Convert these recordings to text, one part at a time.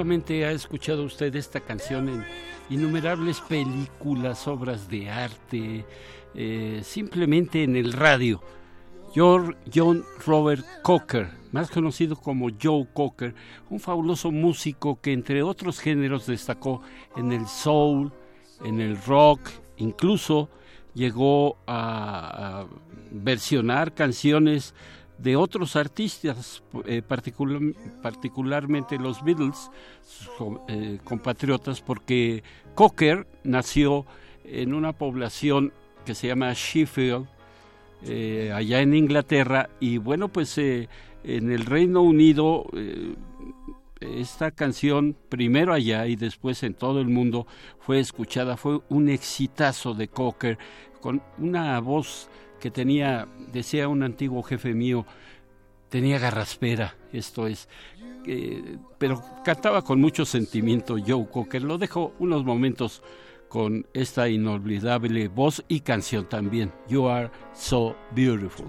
Seguramente ha escuchado usted esta canción en innumerables películas, obras de arte, eh, simplemente en el radio. John Robert Cocker, más conocido como Joe Cocker, un fabuloso músico que entre otros géneros destacó en el soul, en el rock, incluso llegó a versionar canciones de otros artistas, eh, particularmente los Beatles, eh, compatriotas, porque Cocker nació en una población que se llama Sheffield, eh, allá en Inglaterra, y bueno, pues en el Reino Unido esta canción, primero allá y después en todo el mundo, fue escuchada, fue un exitazo de Cocker, con una voz que tenía, decía un antiguo jefe mío, tenía garraspera, esto es, pero cantaba con mucho sentimiento Joe Cocker. Lo dejo unos momentos con esta inolvidable voz y canción también, You Are So Beautiful.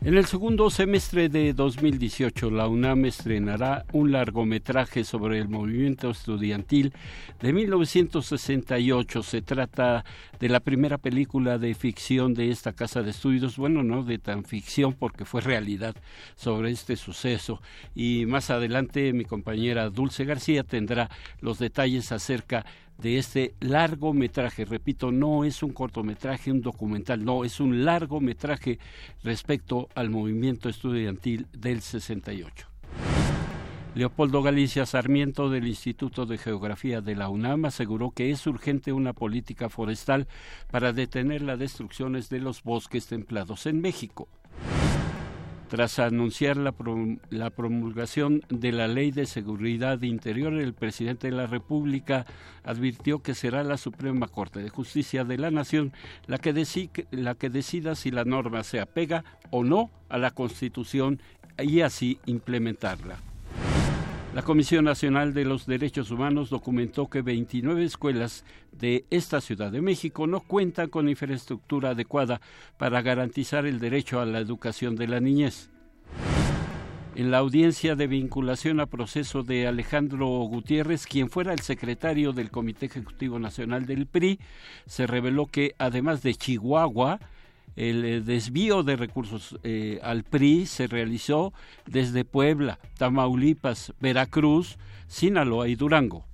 En el segundo semestre de 2018, la UNAM estrenará un largometraje sobre el movimiento estudiantil de 1968. Se trata de la primera película de ficción de esta casa de estudios, bueno, no de tan ficción porque fue realidad sobre este suceso. Y más adelante mi compañera Dulce García tendrá los detalles acerca de este largometraje. Repito, no es un cortometraje, un documental, no, es un largometraje respecto al movimiento estudiantil del 68. Leopoldo Galicia Sarmiento del Instituto de Geografía de la UNAM aseguró que es urgente una política forestal para detener las destrucciones de los bosques templados en México tras anunciar la, promulgación de la Ley de Seguridad Interior, el presidente de la República advirtió que será la Suprema Corte de Justicia de la Nación la que, la que decida si la norma se apega o no a la Constitución y así implementarla. La Comisión Nacional de los Derechos Humanos documentó que 29 escuelas de esta Ciudad de México no cuentan con infraestructura adecuada para garantizar el derecho a la educación de la niñez. en la audiencia de vinculación a proceso de Alejandro Gutiérrez, quien fuera el secretario del Comité Ejecutivo Nacional del PRI, se reveló que además de Chihuahua, el eh, desvío de recursos eh, al PRI se realizó desde Puebla, Tamaulipas, Veracruz, Sinaloa y Durango.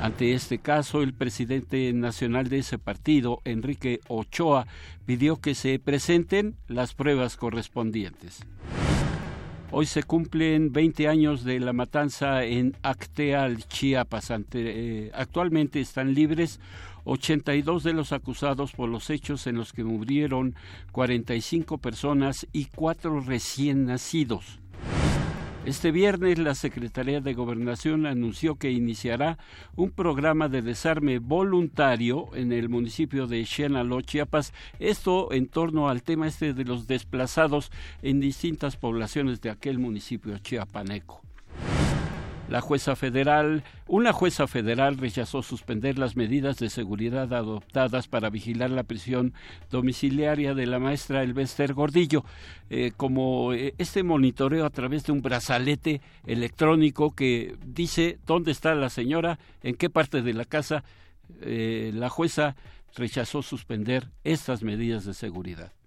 Ante este caso, el presidente nacional de ese partido, Enrique Ochoa, pidió que se presenten las pruebas correspondientes. Hoy se cumplen 20 años de la matanza en Acteal, Chiapas. Eh, actualmente están libres 82 de los acusados por los hechos en los que murieron 45 personas y cuatro recién nacidos. Este viernes la Secretaría de Gobernación anunció que iniciará un programa de desarme voluntario en el municipio de Xenaló, Chiapas, esto en torno al tema este de los desplazados en distintas poblaciones de aquel municipio chiapaneco. La jueza federal, una jueza federal rechazó suspender las medidas de seguridad adoptadas para vigilar la prisión domiciliaria de la maestra Elvester Gordillo, eh, como eh, este monitoreo a través de un brazalete electrónico que dice dónde está la señora, en qué parte de la casa. Eh, la jueza rechazó suspender estas medidas de seguridad.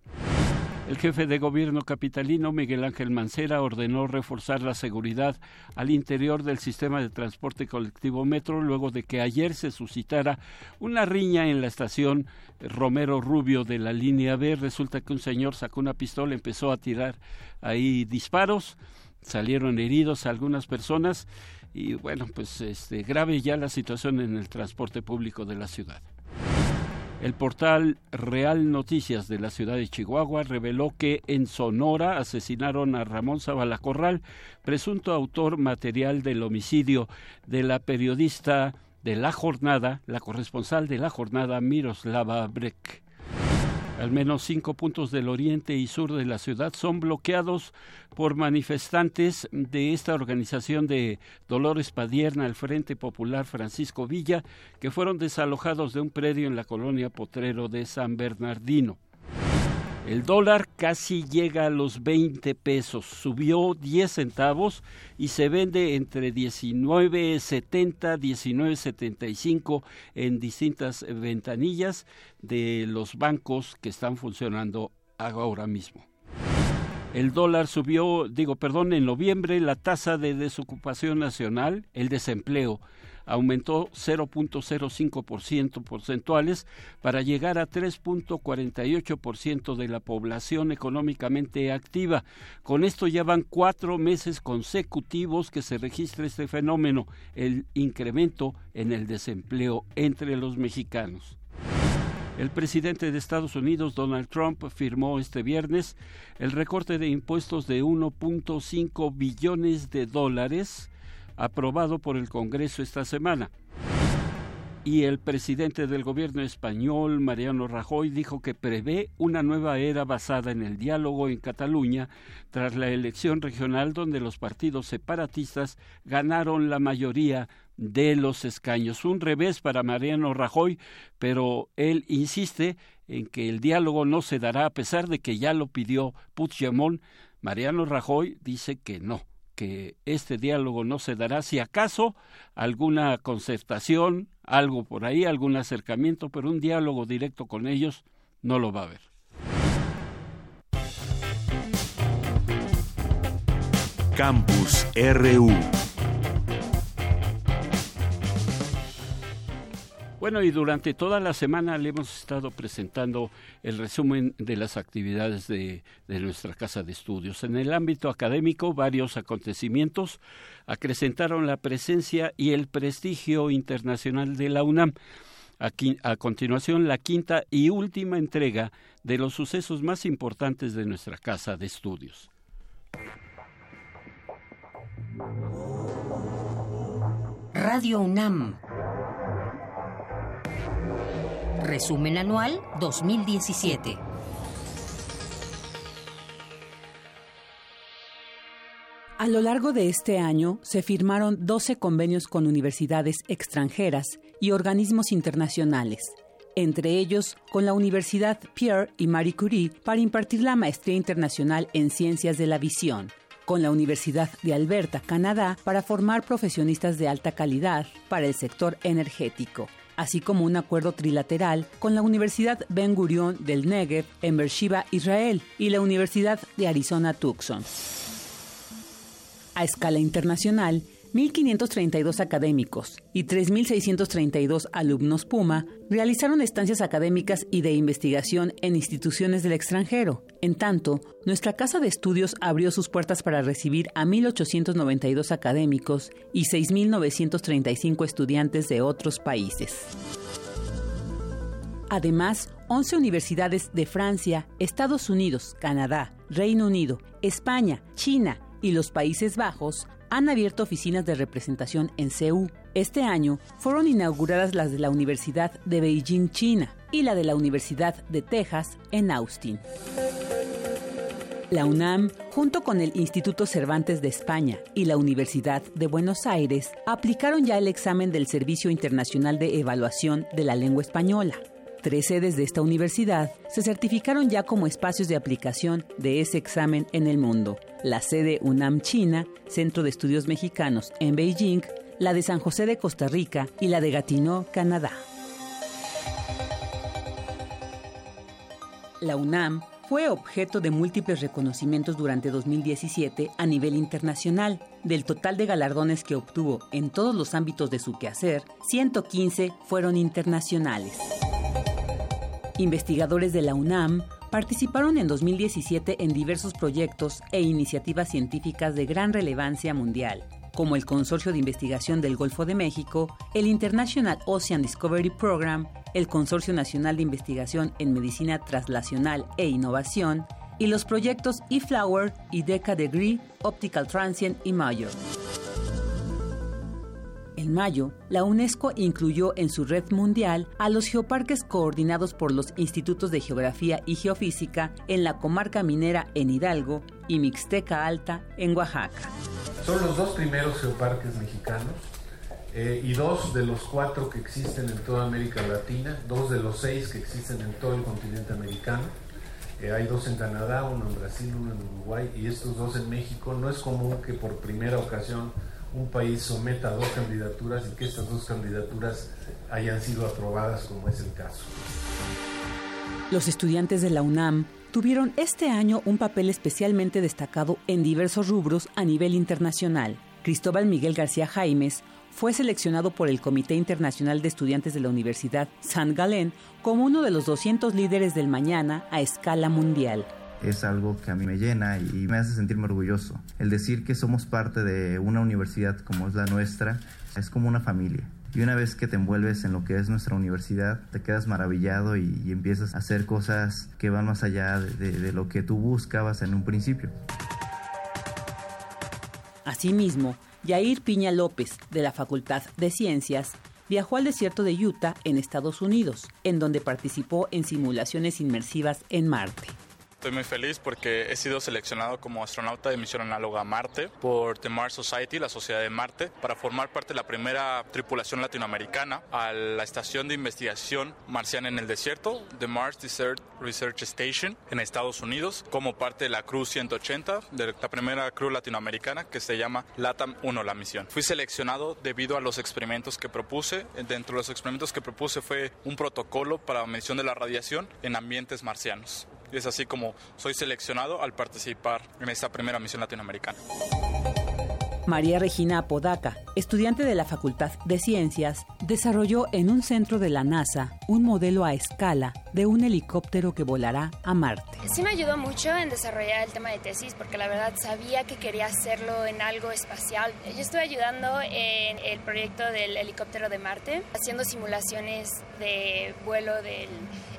El jefe de gobierno capitalino, Miguel Ángel Mancera, ordenó reforzar la seguridad al interior del sistema de transporte colectivo Metro luego de que ayer se suscitara una riña en la estación Romero Rubio de la línea B. Resulta que un señor sacó una pistola, empezó a tirar ahí disparos, salieron heridos algunas personas y bueno, pues este grave ya la situación en el transporte público de la ciudad. El portal Real Noticias de la ciudad de Chihuahua reveló que en Sonora asesinaron a Ramón Zabalacorral, presunto autor material del homicidio de la periodista de La Jornada, la corresponsal de La Jornada, Miroslava Breck. Al menos cinco puntos del oriente y sur de la ciudad son bloqueados por manifestantes de esta organización de Dolores Padierna, el Frente Popular Francisco Villa, que fueron desalojados de un predio en la colonia Potrero de San Bernardino. El dólar casi llega a los 20 pesos, subió 10 centavos y se vende entre 19.70, 19.75 en distintas ventanillas de los bancos que están funcionando ahora mismo. El dólar subió, digo, perdón, en noviembre la tasa de desocupación nacional, el desempleo, aumentó 0.05% porcentuales para llegar a 3.48% de la población económicamente activa. Con esto ya van cuatro meses consecutivos que se registra este fenómeno, el incremento en el desempleo entre los mexicanos. El presidente de Estados Unidos, Donald Trump, firmó este viernes el recorte de impuestos de 1.5 billones de dólares aprobado por el Congreso esta semana. Y el presidente del gobierno español, Mariano Rajoy, dijo que prevé una nueva era basada en el diálogo en Cataluña tras la elección regional donde los partidos separatistas ganaron la mayoría de los escaños. Un revés para Mariano Rajoy, pero él insiste en que el diálogo no se dará a pesar de que ya lo pidió Puigdemont. Mariano Rajoy dice que no, que este diálogo no se dará, si acaso alguna concertación, algo por ahí, algún acercamiento, pero un diálogo directo con ellos no lo va a haber. Campus RU Bueno, y durante toda la semana le hemos estado presentando el resumen de las actividades de, nuestra casa de estudios. En el ámbito académico, varios acontecimientos acrecentaron la presencia y el prestigio internacional de la UNAM. Aquí, a continuación, la quinta y última entrega de los sucesos más importantes de nuestra casa de estudios. Radio UNAM Resumen Anual 2017. A lo largo de este año se firmaron 12 convenios con universidades extranjeras y organismos internacionales, entre ellos con la Universidad Pierre y Marie Curie para impartir la Maestría Internacional en Ciencias de la Visión con la Universidad de Alberta, Canadá, para formar profesionistas de alta calidad para el sector energético así como un acuerdo trilateral con la Universidad Ben Gurion del Negev en Beersheba, Israel, y la Universidad de Arizona Tucson. A escala internacional, 1.532 académicos y 3.632 alumnos Puma realizaron estancias académicas y de investigación en instituciones del extranjero. En tanto, nuestra casa de estudios abrió sus puertas para recibir a 1.892 académicos y 6.935 estudiantes de otros países. Además, 11 universidades de Francia, Estados Unidos, Canadá, Reino Unido, España, China y los Países Bajos han abierto oficinas de representación en CEU. Este año fueron inauguradas las de la Universidad de Beijing, China, y la de la Universidad de Texas en Austin. La UNAM, junto con el Instituto Cervantes de España y la Universidad de Buenos Aires, aplicaron ya el examen del Servicio Internacional de Evaluación de la Lengua Española. Tres sedes de esta universidad se certificaron ya como espacios de aplicación de ese examen en el mundo. La sede UNAM China, Centro de Estudios Mexicanos en Beijing, la de San José de Costa Rica y la de Gatineau, Canadá. La UNAM fue objeto de múltiples reconocimientos durante 2017 a nivel internacional. Del total de galardones que obtuvo en todos los ámbitos de su quehacer, 115 fueron internacionales. Investigadores de la UNAM participaron en 2017 en diversos proyectos e iniciativas científicas de gran relevancia mundial, como el Consorcio de Investigación del Golfo de México, el International Ocean Discovery Program, el Consorcio Nacional de Investigación en Medicina Translacional e Innovación, y los proyectos eFlower y Deca Degree, Optical Transient y Major. En mayo, la UNESCO incluyó en su red mundial a los geoparques coordinados por los Institutos de Geografía y Geofísica en la comarca minera en Hidalgo y Mixteca Alta en Oaxaca. Son los dos primeros geoparques mexicanos eh, y dos de los cuatro que existen en toda América Latina, dos de los seis que existen en todo el continente americano. Eh, hay dos en Canadá, uno en Brasil, uno en Uruguay y estos dos en México. No es común que por primera ocasión un país someta dos candidaturas y que estas dos candidaturas hayan sido aprobadas como es el caso. Los estudiantes de la UNAM tuvieron este año un papel especialmente destacado en diversos rubros a nivel internacional. Cristóbal Miguel García Jaimes fue seleccionado por el Comité Internacional de Estudiantes de la Universidad San Galén como uno de los 200 líderes del mañana a escala mundial es algo que a mí me llena y me hace sentirme orgulloso. El decir que somos parte de una universidad como es la nuestra es como una familia. Y una vez que te envuelves en lo que es nuestra universidad, te quedas maravillado y, empiezas a hacer cosas que van más allá de, lo que tú buscabas en un principio. Asimismo, Yair Piña López, de la Facultad de Ciencias, viajó al desierto de Utah, en Estados Unidos, en donde participó en simulaciones inmersivas en Marte. Estoy muy feliz porque he sido seleccionado como astronauta de misión análoga a Marte por The Mars Society, la Sociedad de Marte, para formar parte de la primera tripulación latinoamericana a la estación de investigación marciana en el desierto, The Mars Desert Research Station, en Estados Unidos, como parte de la Cruz 180, de la primera cruz latinoamericana que se llama LATAM 1, la misión. Fui seleccionado debido a los experimentos que propuse. Dentro de los experimentos que propuse fue un protocolo para medición de la radiación en ambientes marcianos. Y es así como soy seleccionado al participar en esta primera misión latinoamericana. María Regina Apodaca, estudiante de la Facultad de Ciencias, desarrolló en un centro de la NASA un modelo a escala de un helicóptero que volará a Marte. Sí me ayudó mucho en desarrollar el tema de tesis porque la verdad sabía que quería hacerlo en algo espacial. Yo estuve ayudando en el proyecto del helicóptero de Marte, haciendo simulaciones de vuelo del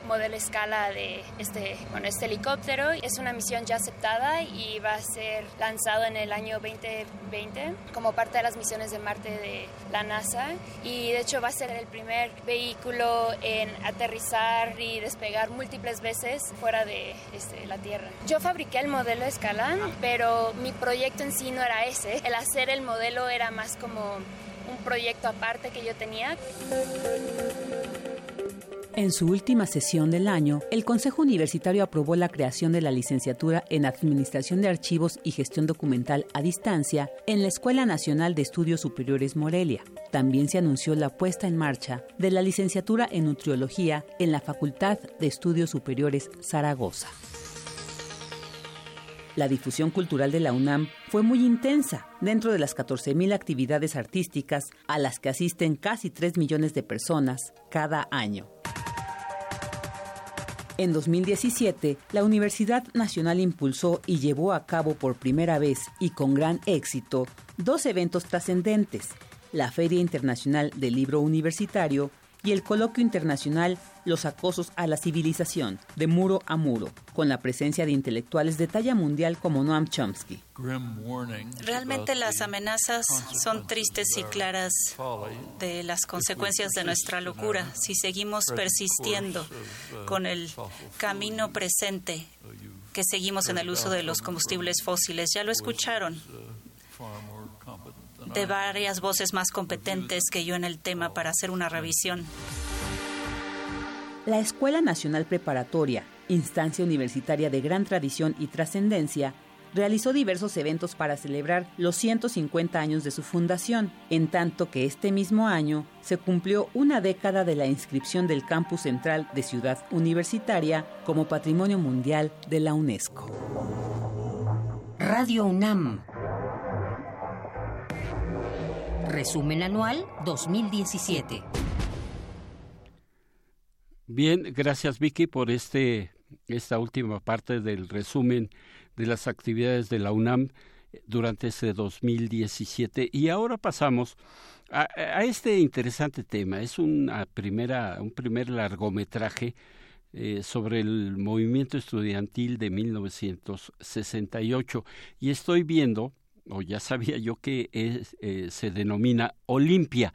modelo escala de este, bueno, este helicóptero. Es una misión ya aceptada y va a ser lanzado en el año 2020 como parte de las misiones de Marte de la NASA. Y de hecho va a ser el primer vehículo en aterrizar y despegar múltiples veces fuera de este, la Tierra. Yo fabriqué el modelo escala, pero mi proyecto en sí no era ese. El hacer el modelo era más como un proyecto aparte que yo tenía. En su última sesión del año, el Consejo Universitario aprobó la creación de la licenciatura en Administración de Archivos y Gestión Documental a Distancia en la Escuela Nacional de Estudios Superiores Morelia. También se anunció la puesta en marcha de la licenciatura en Nutriología en la Facultad de Estudios Superiores Zaragoza. La difusión cultural de la UNAM fue muy intensa dentro de las 14.000 actividades artísticas a las que asisten casi 3 millones de personas cada año. En 2017, la Universidad Nacional impulsó y llevó a cabo por primera vez y con gran éxito dos eventos trascendentes, la Feria Internacional del Libro Universitario y el coloquio internacional Los acosos a la civilización, de muro a muro, con la presencia de intelectuales de talla mundial como Noam Chomsky. Realmente las amenazas son tristes y claras de las consecuencias de nuestra locura si seguimos persistiendo con el camino presente que seguimos en el uso de los combustibles fósiles. Ya lo escucharon de varias voces más competentes que yo en el tema para hacer una revisión. La Escuela Nacional Preparatoria, instancia universitaria de gran tradición y trascendencia, realizó diversos eventos para celebrar los 150 años de su fundación, en tanto que este mismo año se cumplió una década de la inscripción del campus central de Ciudad Universitaria como Patrimonio Mundial de la UNESCO. Radio UNAM Resumen anual 2017. Bien, gracias Vicky por este esta última parte del resumen de las actividades de la UNAM durante este 2017 y ahora pasamos a, este interesante tema. Es una primera un primer largometraje eh, sobre el movimiento estudiantil de 1968 y estoy viendo o ya sabía yo que eh, se denomina Olimpia,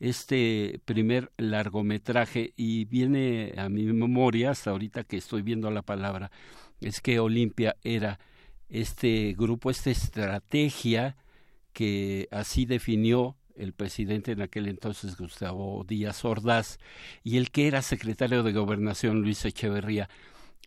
este primer largometraje, y viene a mi memoria, hasta ahorita que estoy viendo la palabra, es que Olimpia era este grupo, esta estrategia que así definió el presidente en aquel entonces Gustavo Díaz Ordaz y el que era secretario de Gobernación Luis Echeverría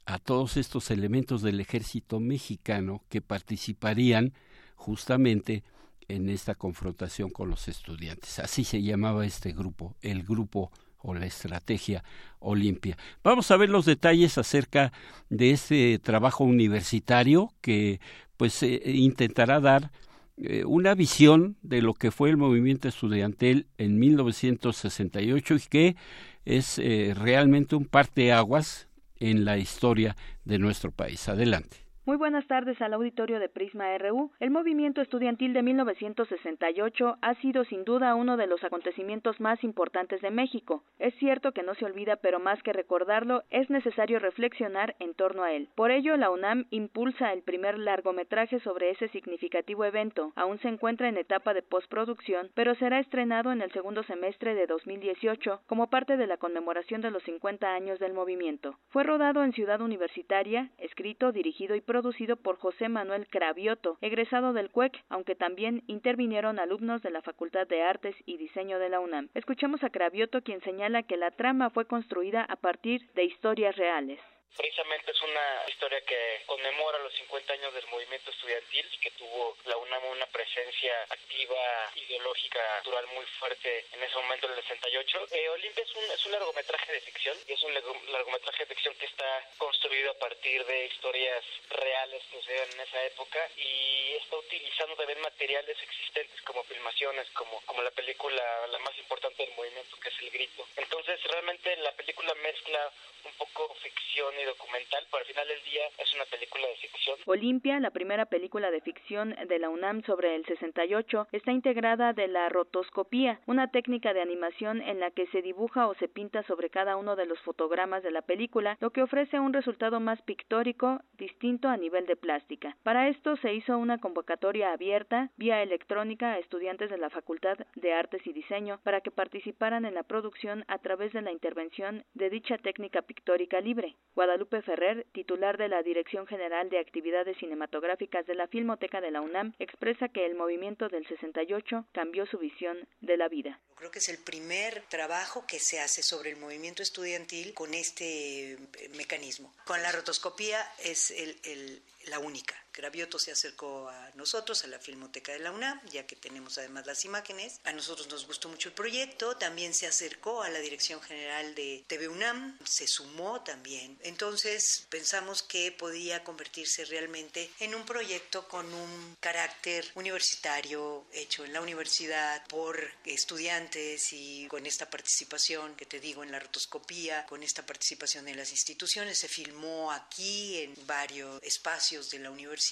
a todos estos elementos del ejército mexicano que participarían justamente en esta confrontación con los estudiantes. Así se llamaba este grupo, el grupo o la estrategia Olimpia. Vamos a ver los detalles acerca de este trabajo universitario que pues eh, intentará dar eh, una visión de lo que fue el movimiento estudiantil en 1968 y que es eh, realmente un parteaguas en la historia de nuestro país. Adelante. Muy buenas tardes al auditorio de Prisma RU. El movimiento estudiantil de 1968 ha sido sin duda uno de los acontecimientos más importantes de México. Es cierto que no se olvida, pero más que recordarlo, es necesario reflexionar en torno a él. Por ello, la UNAM impulsa el primer largometraje sobre ese significativo evento. Aún se encuentra en etapa de postproducción, pero será estrenado en el segundo semestre de 2018 como parte de la conmemoración de los 50 años del movimiento. Fue rodado en Ciudad Universitaria, escrito, dirigido y por José Manuel Cravioto, egresado del CUEC, aunque también intervinieron alumnos de la Facultad de Artes y Diseño de la UNAM. Escuchemos a Cravioto quien señala que la trama fue construida a partir de historias reales. Precisamente es una historia que conmemora los 50 años del movimiento estudiantil y que tuvo la UNAM una presencia activa, ideológica, cultural muy fuerte en ese momento, en el 68. Eh, Olimpia es un, es un largometraje de ficción y es un largometraje de ficción que está construido a partir de historias reales que dan en esa época y está utilizando también materiales existentes como filmaciones, como, como la película la más importante del movimiento que es El Grito. Entonces realmente la película mezcla un poco ficción y documental, pero al final del día es una película de ficción. Olimpia, la primera película de ficción de la UNAM sobre el 68, está integrada de la rotoscopía, una técnica de animación en la que se dibuja o se pinta sobre cada uno de los fotogramas de la película, lo que ofrece un resultado más pictórico, distinto a nivel de plástica. Para esto se hizo una convocatoria abierta vía electrónica a estudiantes de la Facultad de Artes y Diseño para que participaran en la producción a través de la intervención de dicha técnica pictórica libre. Guadalupe Ferrer, titular de la Dirección General de Actividades Cinematográficas de la Filmoteca de la UNAM, expresa que el movimiento del 68 cambió su visión de la vida. Creo que es el primer trabajo que se hace sobre el movimiento estudiantil con este eh, mecanismo. Con la rotoscopía es el, la única. Gravioto se acercó a nosotros, a la Filmoteca de la UNAM, ya que tenemos además las imágenes. A nosotros nos gustó mucho el proyecto, también se acercó a la Dirección General de TV UNAM, se sumó también. Entonces pensamos que podía convertirse realmente en un proyecto con un carácter universitario, hecho en la universidad por estudiantes y con esta participación que te digo en la rotoscopía, con esta participación en las instituciones. Se filmó aquí en varios espacios de la universidad,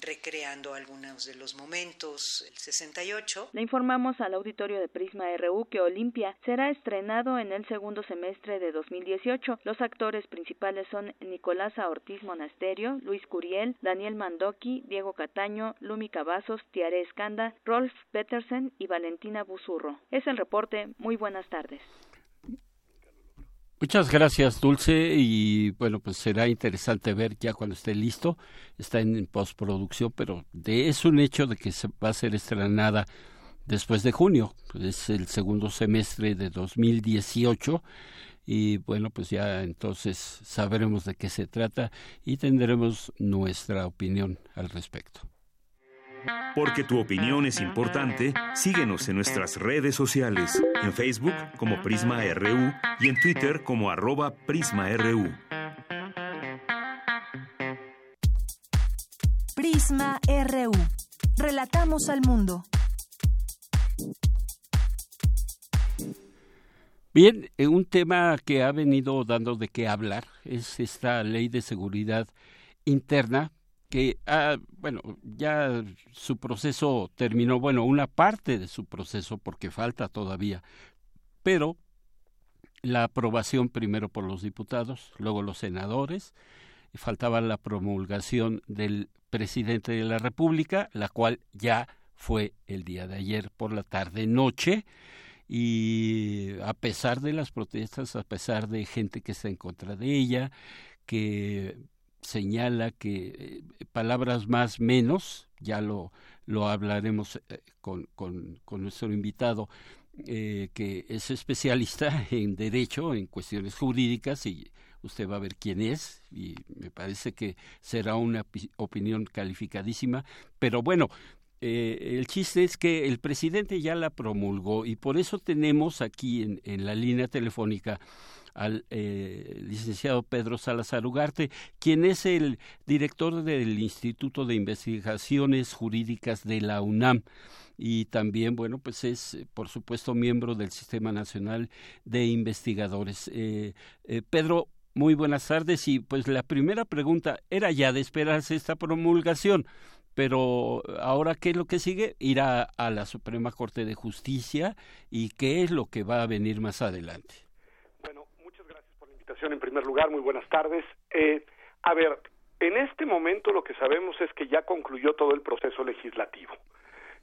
recreando algunos de los momentos del 68. Le informamos al auditorio de Prisma RU que Olimpia será estrenado en el segundo semestre de 2018. Los actores principales son Nicolasa Ortiz Monasterio, Luis Curiel, Daniel Mandoki, Diego Cataño, Lumi Cavazos, Tiare Escanda, Rolf Petersen y Valentina Busurro. Es el reporte. Muy buenas tardes. Muchas gracias, Dulce. Y bueno, pues será interesante ver ya cuando esté listo. Está en postproducción, pero de, es un hecho de que se va a ser estrenada después de junio. Es el segundo semestre de 2018. Y bueno, pues ya entonces sabremos de qué se trata y tendremos nuestra opinión al respecto. Porque tu opinión es importante, síguenos en nuestras redes sociales, en Facebook como Prisma RU y en Twitter como arroba PrismaRU. Prisma RU. Relatamos al mundo. Bien, eh, un tema que ha venido dando de qué hablar es esta ley de seguridad interna que, ah, bueno, ya su proceso terminó, bueno, una parte de su proceso porque falta todavía, pero la aprobación primero por los diputados, luego los senadores, faltaba la promulgación del presidente de la República, la cual ya fue el día de ayer por la tarde noche y a pesar de las protestas, a pesar de gente que está en contra de ella, que señala que eh, palabras más menos, ya lo, lo hablaremos eh, con, con, nuestro invitado, eh, que es especialista en derecho, en cuestiones jurídicas, y usted va a ver quién es, y me parece que será una opinión calificadísima, pero bueno, eh, el chiste es que el presidente ya la promulgó y por eso tenemos aquí en, en la línea telefónica al eh, licenciado Pedro Salazar Ugarte, quien es el director del Instituto de Investigaciones Jurídicas de la UNAM. Y también, bueno, pues es, por supuesto, miembro del Sistema Nacional de Investigadores. Eh, eh, Pedro, muy buenas tardes. Y pues la primera pregunta era ya de esperarse esta promulgación pero ahora qué es lo que sigue irá a la Suprema Corte de Justicia y qué es lo que va a venir más adelante en primer lugar, muy buenas tardes. Eh, a ver, en este momento lo que sabemos es que ya concluyó todo el proceso legislativo.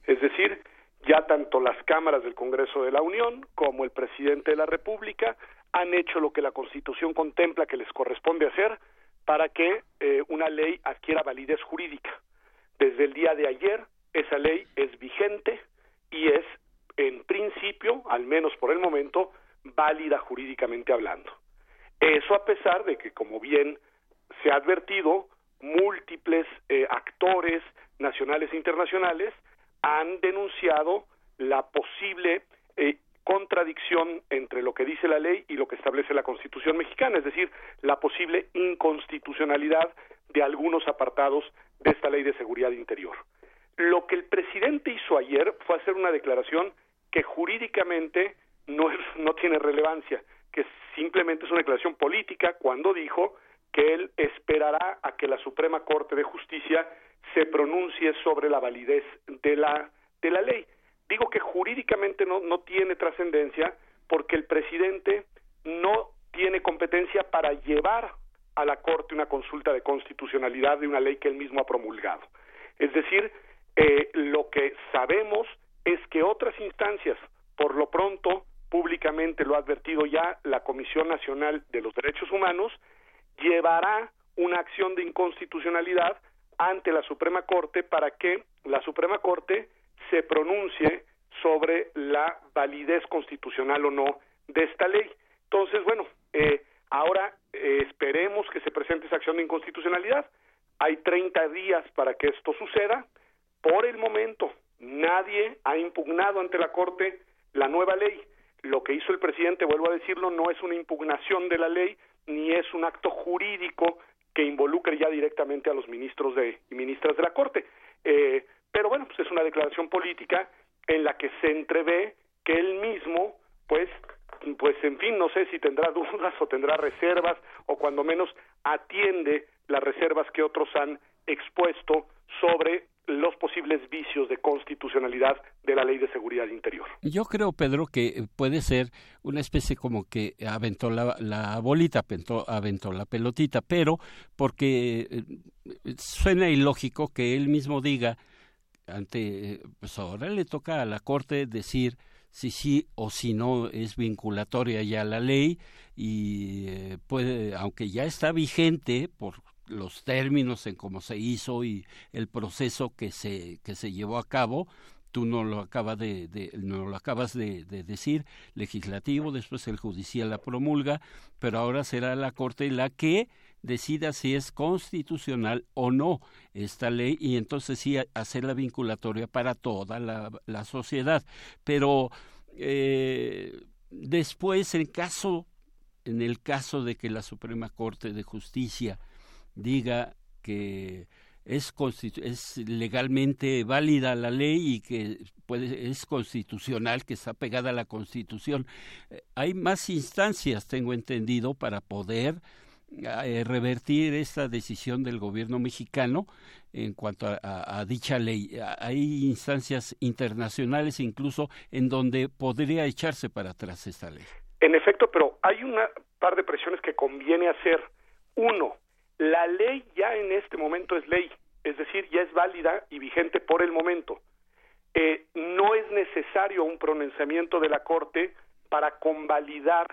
Es decir, ya tanto las cámaras del Congreso de la Unión como el presidente de la República han hecho lo que la Constitución contempla que les corresponde hacer para que eh, una ley adquiera validez jurídica. Desde el día de ayer, esa ley es vigente y es, en principio, al menos por el momento, válida jurídicamente hablando. Eso a pesar de que, como bien se ha advertido, múltiples eh, actores nacionales e internacionales han denunciado la posible eh, contradicción entre lo que dice la ley y lo que establece la Constitución mexicana, es decir, la posible inconstitucionalidad de algunos apartados de esta ley de seguridad interior. Lo que el presidente hizo ayer fue hacer una declaración que jurídicamente no, no tiene relevancia, que simplemente es una declaración política cuando dijo que él esperará a que la Suprema Corte de Justicia se pronuncie sobre la validez de la, de la ley. Digo que jurídicamente no, no tiene trascendencia porque el presidente no tiene competencia para llevar a la Corte una consulta de constitucionalidad de una ley que él mismo ha promulgado. Es decir, eh, lo que sabemos es que otras instancias, por lo pronto, públicamente lo ha advertido ya la Comisión Nacional de los Derechos Humanos, llevará una acción de inconstitucionalidad ante la Suprema Corte para que la Suprema Corte se pronuncie sobre la validez constitucional o no de esta ley. Entonces, bueno, eh, ahora eh, esperemos que se presente esa acción de inconstitucionalidad. Hay 30 días para que esto suceda. Por el momento, nadie ha impugnado ante la Corte la nueva ley. Lo que hizo el presidente, vuelvo a decirlo, no es una impugnación de la ley ni es un acto jurídico que involucre ya directamente a los ministros de, y ministras de la Corte. Eh, pero bueno, pues es una declaración política en la que se entrevé que él mismo, pues, pues en fin, no sé si tendrá dudas o tendrá reservas o cuando menos atiende las reservas que otros han expuesto sobre los posibles vicios de constitucionalidad de la Ley de Seguridad Interior. Yo creo, Pedro, que puede ser una especie como que aventó la, bolita, aventó, aventó, la pelotita, pero porque eh, suena ilógico que él mismo diga ante, pues ahora le toca a la Corte decir si sí o si no es vinculatoria ya la ley y eh, puede, aunque ya está vigente por los términos en cómo se hizo y el proceso que se, que se llevó a cabo, tú no lo acabas de, no lo acabas de, de, decir legislativo después el judicial la promulga pero ahora será la corte la que decida si es constitucional o no esta ley y entonces sí hacerla vinculatoria para toda la, la sociedad. Pero eh, después, en caso, en el caso de que la Suprema Corte de Justicia diga que es, es legalmente válida la ley y que puede, es constitucional, que está pegada a la Constitución. Eh, hay más instancias, tengo entendido, para poder eh, revertir esta decisión del gobierno mexicano en cuanto a, dicha ley. Hay instancias internacionales incluso en donde podría echarse para atrás esta ley. En efecto, pero hay una par de presiones que conviene hacer. Uno, la ley ya en este momento es ley, es decir, ya es válida y vigente por el momento. Eh, no es necesario un pronunciamiento de la Corte para convalidar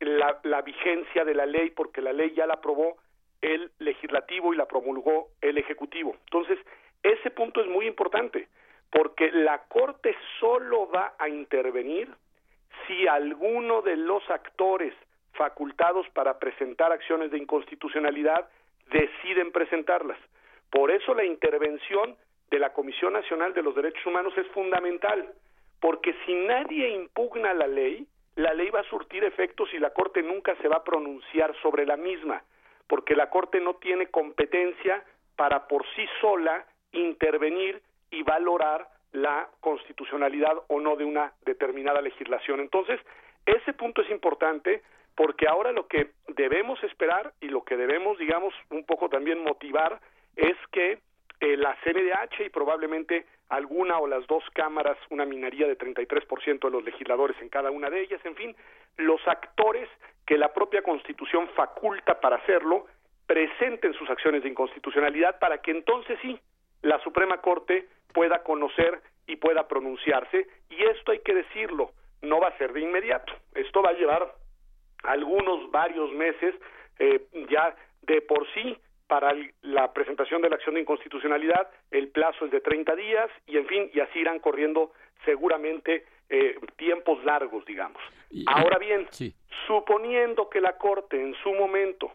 la, la vigencia de la ley porque la ley ya la aprobó el legislativo y la promulgó el ejecutivo. Entonces, ese punto es muy importante porque la Corte solo va a intervenir si alguno de los actores facultados para presentar acciones de inconstitucionalidad deciden presentarlas. Por eso la intervención de la Comisión Nacional de los Derechos Humanos es fundamental, porque si nadie impugna la ley, la ley va a surtir efectos y la Corte nunca se va a pronunciar sobre la misma, porque la Corte no tiene competencia para por sí sola intervenir y valorar la constitucionalidad o no de una determinada legislación. Entonces, ese punto es importante porque ahora lo que debemos esperar y lo que debemos, digamos, un poco también motivar es que eh, la CNDH y probablemente alguna o las dos cámaras, una minoría de 33% de los legisladores en cada una de ellas, en fin, los actores que la propia Constitución faculta para hacerlo, presenten sus acciones de inconstitucionalidad para que entonces sí la Suprema Corte pueda conocer y pueda pronunciarse, y esto hay que decirlo, no va a ser de inmediato, esto va a llevar algunos, varios meses, eh, ya de por sí para la presentación de la acción de inconstitucionalidad el plazo es de 30 días y en fin y así irán corriendo seguramente eh, tiempos largos digamos. Ahora bien suponiendo que la corte en su momento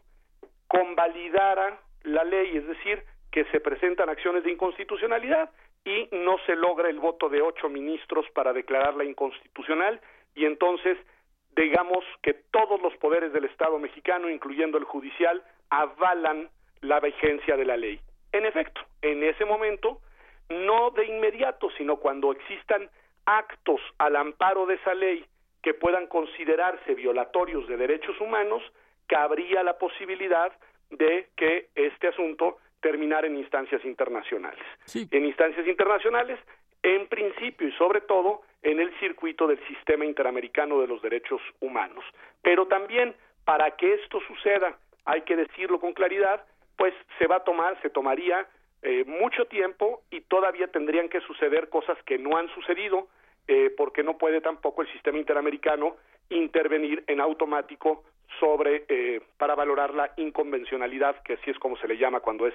convalidara la ley es decir que se presentan acciones de inconstitucionalidad y no se logra el voto de ocho ministros para declararla inconstitucional y entonces digamos que todos los poderes del Estado mexicano incluyendo el judicial avalan la vigencia de la ley. En efecto, en ese momento, no de inmediato, sino cuando existan actos al amparo de esa ley que puedan considerarse violatorios de derechos humanos, cabría la posibilidad de que este asunto terminara en instancias internacionales. En instancias internacionales, en principio y sobre todo en el circuito del sistema interamericano de los derechos humanos. Pero también, para que esto suceda, hay que decirlo con claridad, pues se va a tomar, se tomaría eh, mucho tiempo y todavía tendrían que suceder cosas que no han sucedido eh, porque no puede tampoco el sistema interamericano intervenir en automático sobre eh, para valorar la inconvencionalidad, que así es como se le llama cuando es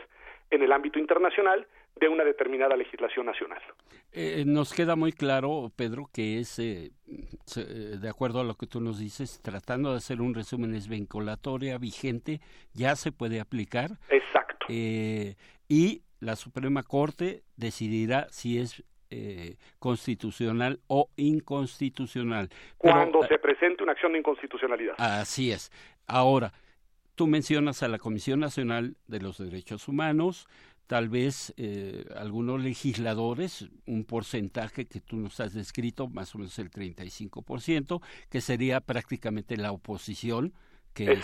en el ámbito internacional, de una determinada legislación nacional. Eh, nos queda muy claro, Pedro, que es, eh, de acuerdo a lo que tú nos dices, tratando de hacer un resumen, es vinculatoria, vigente, ya se puede aplicar. Exacto. y la Suprema Corte decidirá si es eh, constitucional o inconstitucional. Cuando se presente una acción de inconstitucionalidad. Así es. Ahora, tú mencionas a la Comisión Nacional de los Derechos Humanos, tal vez eh, algunos legisladores, un porcentaje que tú nos has descrito, más o menos el 35%, que sería prácticamente la oposición que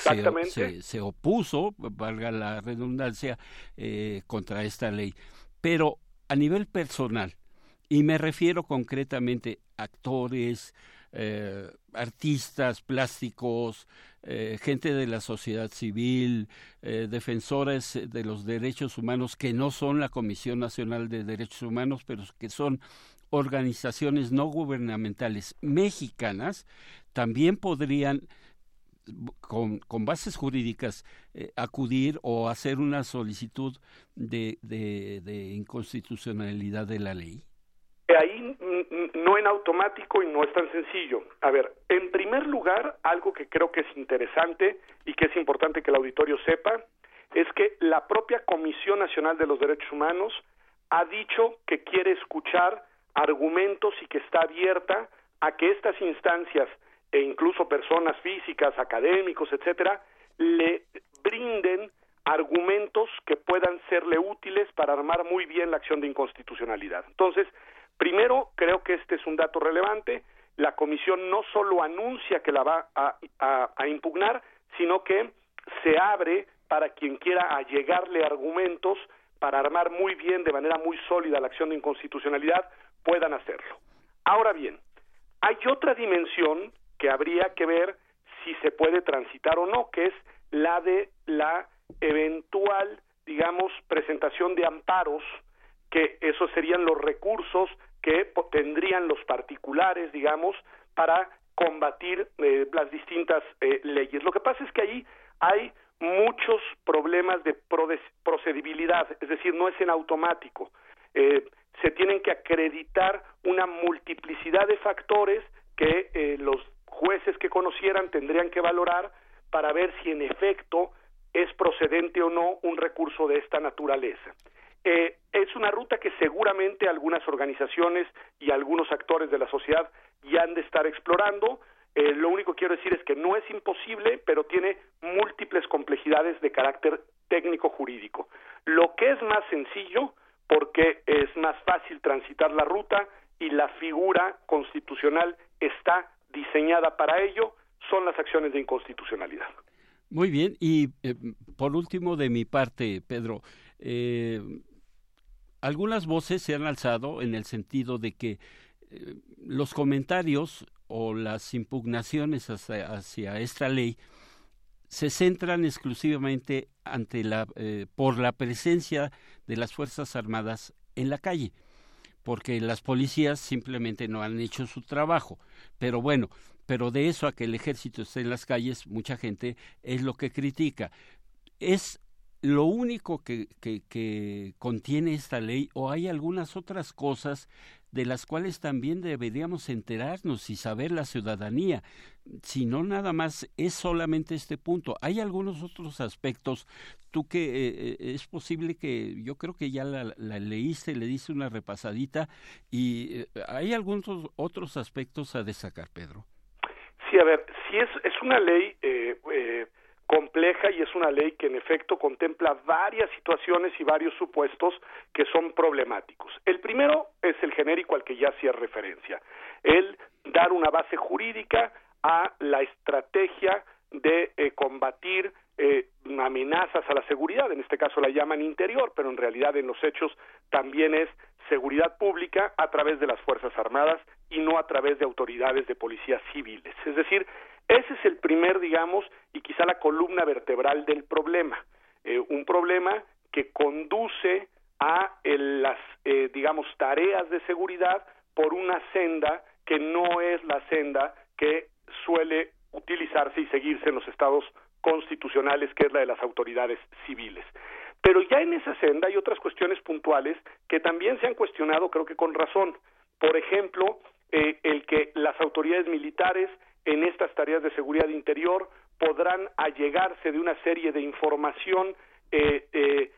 se, se, opuso, valga la redundancia, eh, contra esta ley. Pero a nivel personal, y me refiero concretamente a actores, eh, artistas plásticos, eh, gente de la sociedad civil, defensores de los derechos humanos que no son la Comisión Nacional de Derechos Humanos, pero que son organizaciones no gubernamentales mexicanas, también podrían con, con bases jurídicas eh, acudir o hacer una solicitud de, inconstitucionalidad de la ley? No en automático y no es tan sencillo. A ver, en primer lugar, algo que creo que es interesante y que es importante que el auditorio sepa, es que la propia Comisión Nacional de los Derechos Humanos ha dicho que quiere escuchar argumentos y que está abierta a que estas instancias e incluso personas físicas, académicos, etcétera, le brinden argumentos que puedan serle útiles para armar muy bien la acción de inconstitucionalidad. Entonces, primero, creo que este es un dato relevante. La comisión no solo anuncia que la va a, a impugnar, sino que se abre para quien quiera allegarle argumentos para armar muy bien, de manera muy sólida, la acción de inconstitucionalidad, puedan hacerlo. Ahora bien, hay otra dimensión que habría que ver si se puede transitar o no, que es la de la eventual, digamos, presentación de amparos, que esos serían los recursos que tendrían los particulares, digamos, para combatir eh, las distintas eh, leyes. Lo que pasa es que ahí hay muchos problemas de procedibilidad, es decir, no es en automático. Eh, se tienen que acreditar una multiplicidad de factores que los jueces que conocieran tendrían que valorar para ver si en efecto es procedente o no un recurso de esta naturaleza. Eh, es una ruta que seguramente algunas organizaciones y algunos actores de la sociedad ya han de estar explorando. Eh, lo único que quiero decir es que no es imposible, pero tiene múltiples complejidades de carácter técnico jurídico. Lo que es más sencillo, porque es más fácil transitar la ruta y la figura constitucional está diseñada para ello son las acciones de inconstitucionalidad. Muy bien, y eh, por último de mi parte, Pedro, eh, algunas voces se han alzado en el sentido de que eh, los comentarios o las impugnaciones hacia, esta ley se centran exclusivamente ante la, por la presencia de las Fuerzas Armadas en la calle porque las policías simplemente no han hecho su trabajo. Pero bueno, pero de eso a que el ejército esté en las calles, mucha gente es lo que critica. ¿Es lo único que, que, que contiene esta ley o hay algunas otras cosas de las cuales también deberíamos enterarnos y saber la ciudadanía. Si no, nada más es solamente este punto. Hay algunos otros aspectos. Tú que eh, eh, es posible que yo creo que ya la, leíste, le diste una repasadita y eh, hay algunos otros aspectos a destacar, Pedro. Sí, a ver, si es, es una ley compleja y es una ley que en efecto contempla varias situaciones y varios supuestos que son problemáticos. El primero es el genérico al que ya hacía referencia, el dar una base jurídica a la estrategia de eh, combatir eh, amenazas a la seguridad, en este caso la llaman interior, pero en realidad en los hechos también es seguridad pública a través de las Fuerzas Armadas y no a través de autoridades de policías civiles. Es decir, ese es el primer, digamos, y quizá la columna vertebral del problema. Eh, un problema que conduce a las, eh, digamos, tareas de seguridad por una senda que no es la senda que suele utilizarse y seguirse en los estados constitucionales, que es la de las autoridades civiles. Pero ya en esa senda hay otras cuestiones puntuales que también se han cuestionado, creo que con razón. Por ejemplo, eh, el que las autoridades militares en estas tareas de seguridad interior podrán allegarse de una serie de información eh, eh,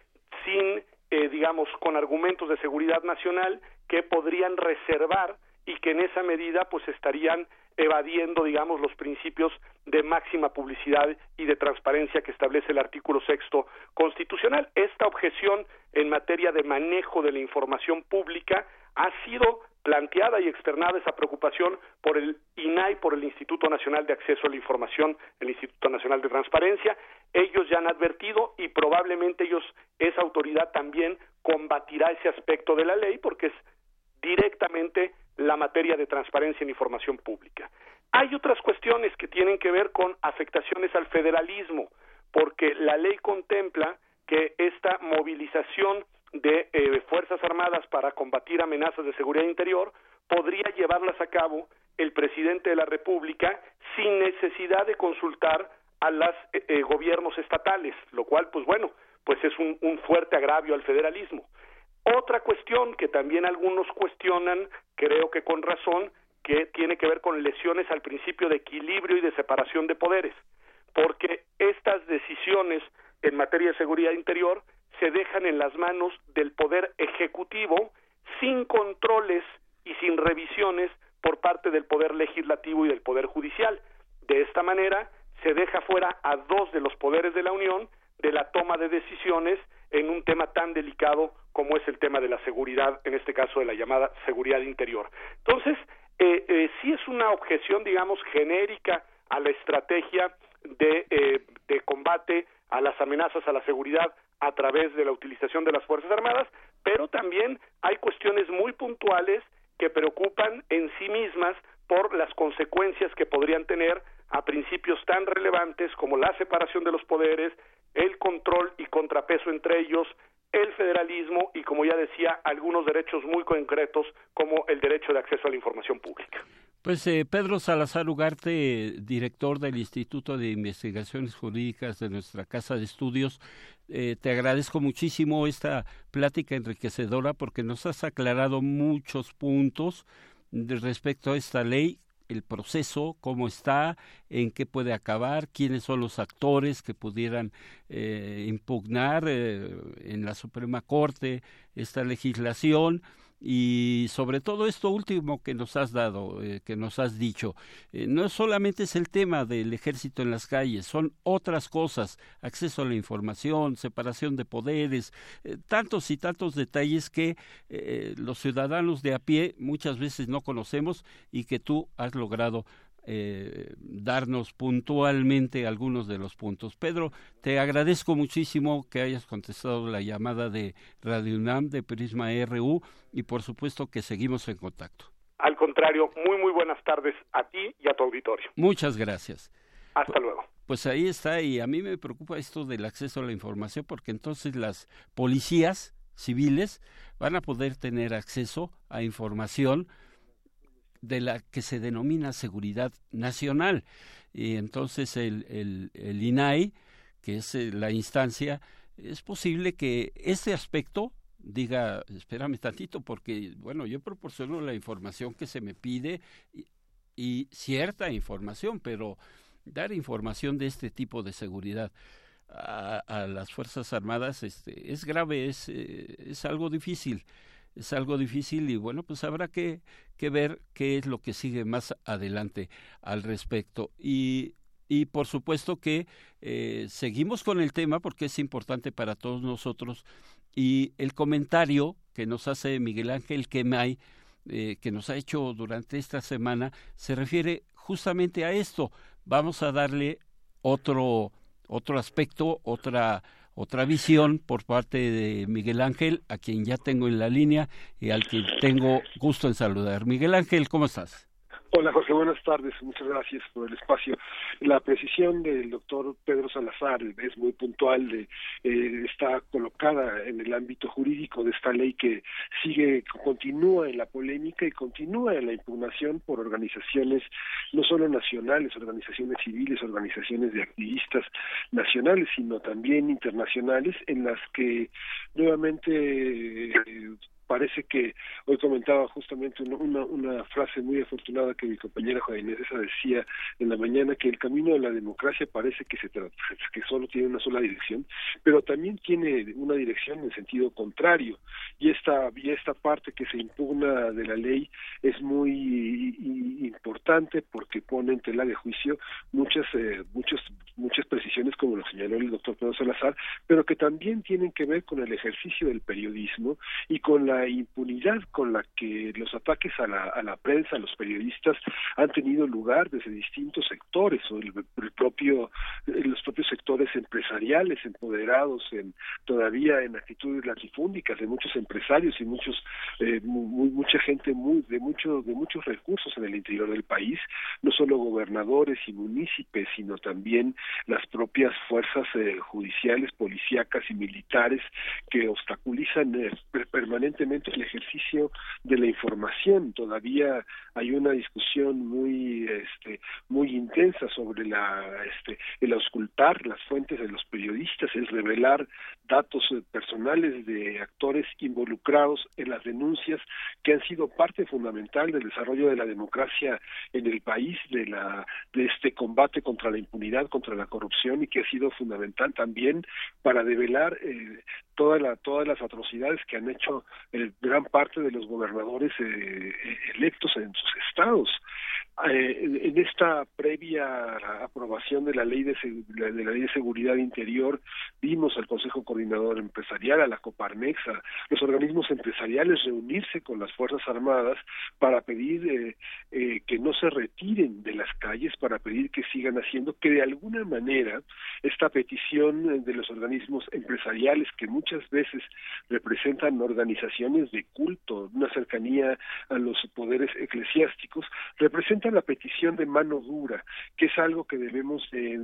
sin, digamos, con argumentos de seguridad nacional que podrían reservar y que en esa medida pues estarían evadiendo, digamos, los principios de máxima publicidad y de transparencia que establece el artículo sexto constitucional. Esta objeción en materia de manejo de la información pública ha sido planteada y externada esa preocupación por el INAI, por el Instituto Nacional de Acceso a la Información, el Instituto Nacional de Transparencia. Ellos ya han advertido y probablemente ellos, esa autoridad también combatirá ese aspecto de la ley porque es directamente la materia de transparencia en información pública. Hay otras cuestiones que tienen que ver con afectaciones al federalismo, porque la ley contempla que esta movilización de eh, Fuerzas Armadas para combatir amenazas de seguridad interior podría llevarlas a cabo el presidente de la República sin necesidad de consultar a los eh, eh, gobiernos estatales, lo cual, pues bueno, pues es un fuerte agravio al federalismo. Otra cuestión que también algunos cuestionan, creo que con razón, que tiene que ver con lesiones al principio de equilibrio y de separación de poderes, porque estas decisiones en materia de seguridad interior se dejan en las manos del poder ejecutivo sin controles y sin revisiones por parte del poder legislativo y del poder judicial. De esta manera se deja fuera a dos de los poderes de la Unión de la toma de decisiones en un tema tan delicado como es el tema de la seguridad, en este caso de la llamada seguridad interior. Entonces, eh, eh, sí es una objeción, digamos, genérica a la estrategia de, eh, de combate a las amenazas a la seguridad a través de la utilización de las Fuerzas Armadas, pero también hay cuestiones muy puntuales que preocupan en sí mismas por las consecuencias que podrían tener a principios tan relevantes como la separación de los poderes, el control y contrapeso entre ellos, el federalismo y, como ya decía, algunos derechos muy concretos como el derecho de acceso a la información pública. Pues eh, Pedro Salazar Ugarte, director del Instituto de Investigaciones Jurídicas de nuestra Casa de Estudios, eh, te agradezco muchísimo esta plática enriquecedora porque nos has aclarado muchos puntos respecto a esta ley el proceso, cómo está, en qué puede acabar, quiénes son los actores que pudieran eh, impugnar eh, en la Suprema Corte esta legislación y sobre todo esto último que nos has dado, eh, que nos has dicho, eh, no solamente es el tema del ejército en las calles, son otras cosas, acceso a la información, separación de poderes, eh, tantos y tantos detalles que los ciudadanos de a pie muchas veces no conocemos y que tú has logrado eh, darnos puntualmente algunos de los puntos. Pedro, te agradezco muchísimo que hayas contestado la llamada de Radio UNAM de Prisma RU y por supuesto que seguimos en contacto. Al contrario, muy muy buenas tardes a ti y a tu auditorio. Muchas gracias. Hasta luego. Pues ahí está y a mí me preocupa esto del acceso a la información porque entonces las policías civiles van a poder tener acceso a información de la que se denomina seguridad nacional. Y entonces el, el, el INAI, que es eh, la instancia, es posible que este aspecto diga, espérame tantito, porque, bueno, yo proporciono la información que se me pide y, cierta información, pero dar información de este tipo de seguridad a, a las Fuerzas Armadas este, es grave, es, eh, es algo difícil es algo difícil y bueno, pues habrá que, que ver qué es lo que sigue más adelante al respecto. Y, y por supuesto que eh, seguimos con el tema porque es importante para todos nosotros y el comentario que nos hace Miguel Ángel Quemay, eh, que nos ha hecho durante esta semana, se refiere justamente a esto. Vamos a darle otro, otro aspecto, otra otra visión por parte de Miguel Ángel, a quien ya tengo en la línea y al que tengo gusto en saludar. Miguel Ángel, ¿cómo estás? Hola Jorge, buenas tardes. Muchas gracias por el espacio. La precisión del doctor Pedro Salazar es muy puntual. De, eh, está colocada en el ámbito jurídico de esta ley que sigue, continúa en la polémica y continúa en la impugnación por organizaciones no solo nacionales, organizaciones civiles, organizaciones de activistas nacionales, sino también internacionales, en las que nuevamente eh, parece que hoy comentaba justamente una, una, frase muy afortunada que mi compañera Juan Inés decía en la mañana que el camino de la democracia parece que se que solo tiene una sola dirección, pero también tiene una dirección en sentido contrario. Y esta y esta parte que se impugna de la ley es muy importante porque pone en tela de juicio muchas eh, muchas muchas precisiones como lo señaló el doctor Pedro Salazar, pero que también tienen que ver con el ejercicio del periodismo y con la impunidad con la que los ataques a la, a la prensa, a los periodistas, han tenido lugar desde distintos sectores, o el, propio, los propios sectores empresariales empoderados en todavía en actitudes latifúndicas de muchos empresarios y muchos eh, mucha gente de mucho de muchos recursos en el interior del país, no solo gobernadores y municipios, sino también las propias fuerzas eh, judiciales, policíacas y militares que obstaculizan eh, permanentemente el ejercicio de la información. Todavía hay una discusión muy, este, muy intensa sobre la, este, el auscultar las fuentes de los periodistas, el revelar datos personales de actores involucrados en las denuncias que han sido parte fundamental del desarrollo de la democracia en el país, de la de este combate contra la impunidad, contra la corrupción y que ha sido fundamental también para develar eh, toda la, todas las atrocidades que han hecho el, gran parte de los gobernadores eh, electos en sus estados. Eh, en esta previa aprobación de la ley de, de la ley de seguridad interior vimos al Consejo Coordinador Empresarial, a la Coparmex, a los organismos empresariales reunirse con las fuerzas armadas para pedir eh, eh, que no se retiren de las calles, para pedir que sigan haciendo que de alguna manera esta petición de los organismos empresariales que muchas veces representan organizaciones de culto, una cercanía a los poderes eclesiásticos, representan la petición de mano dura, que es algo que debemos de,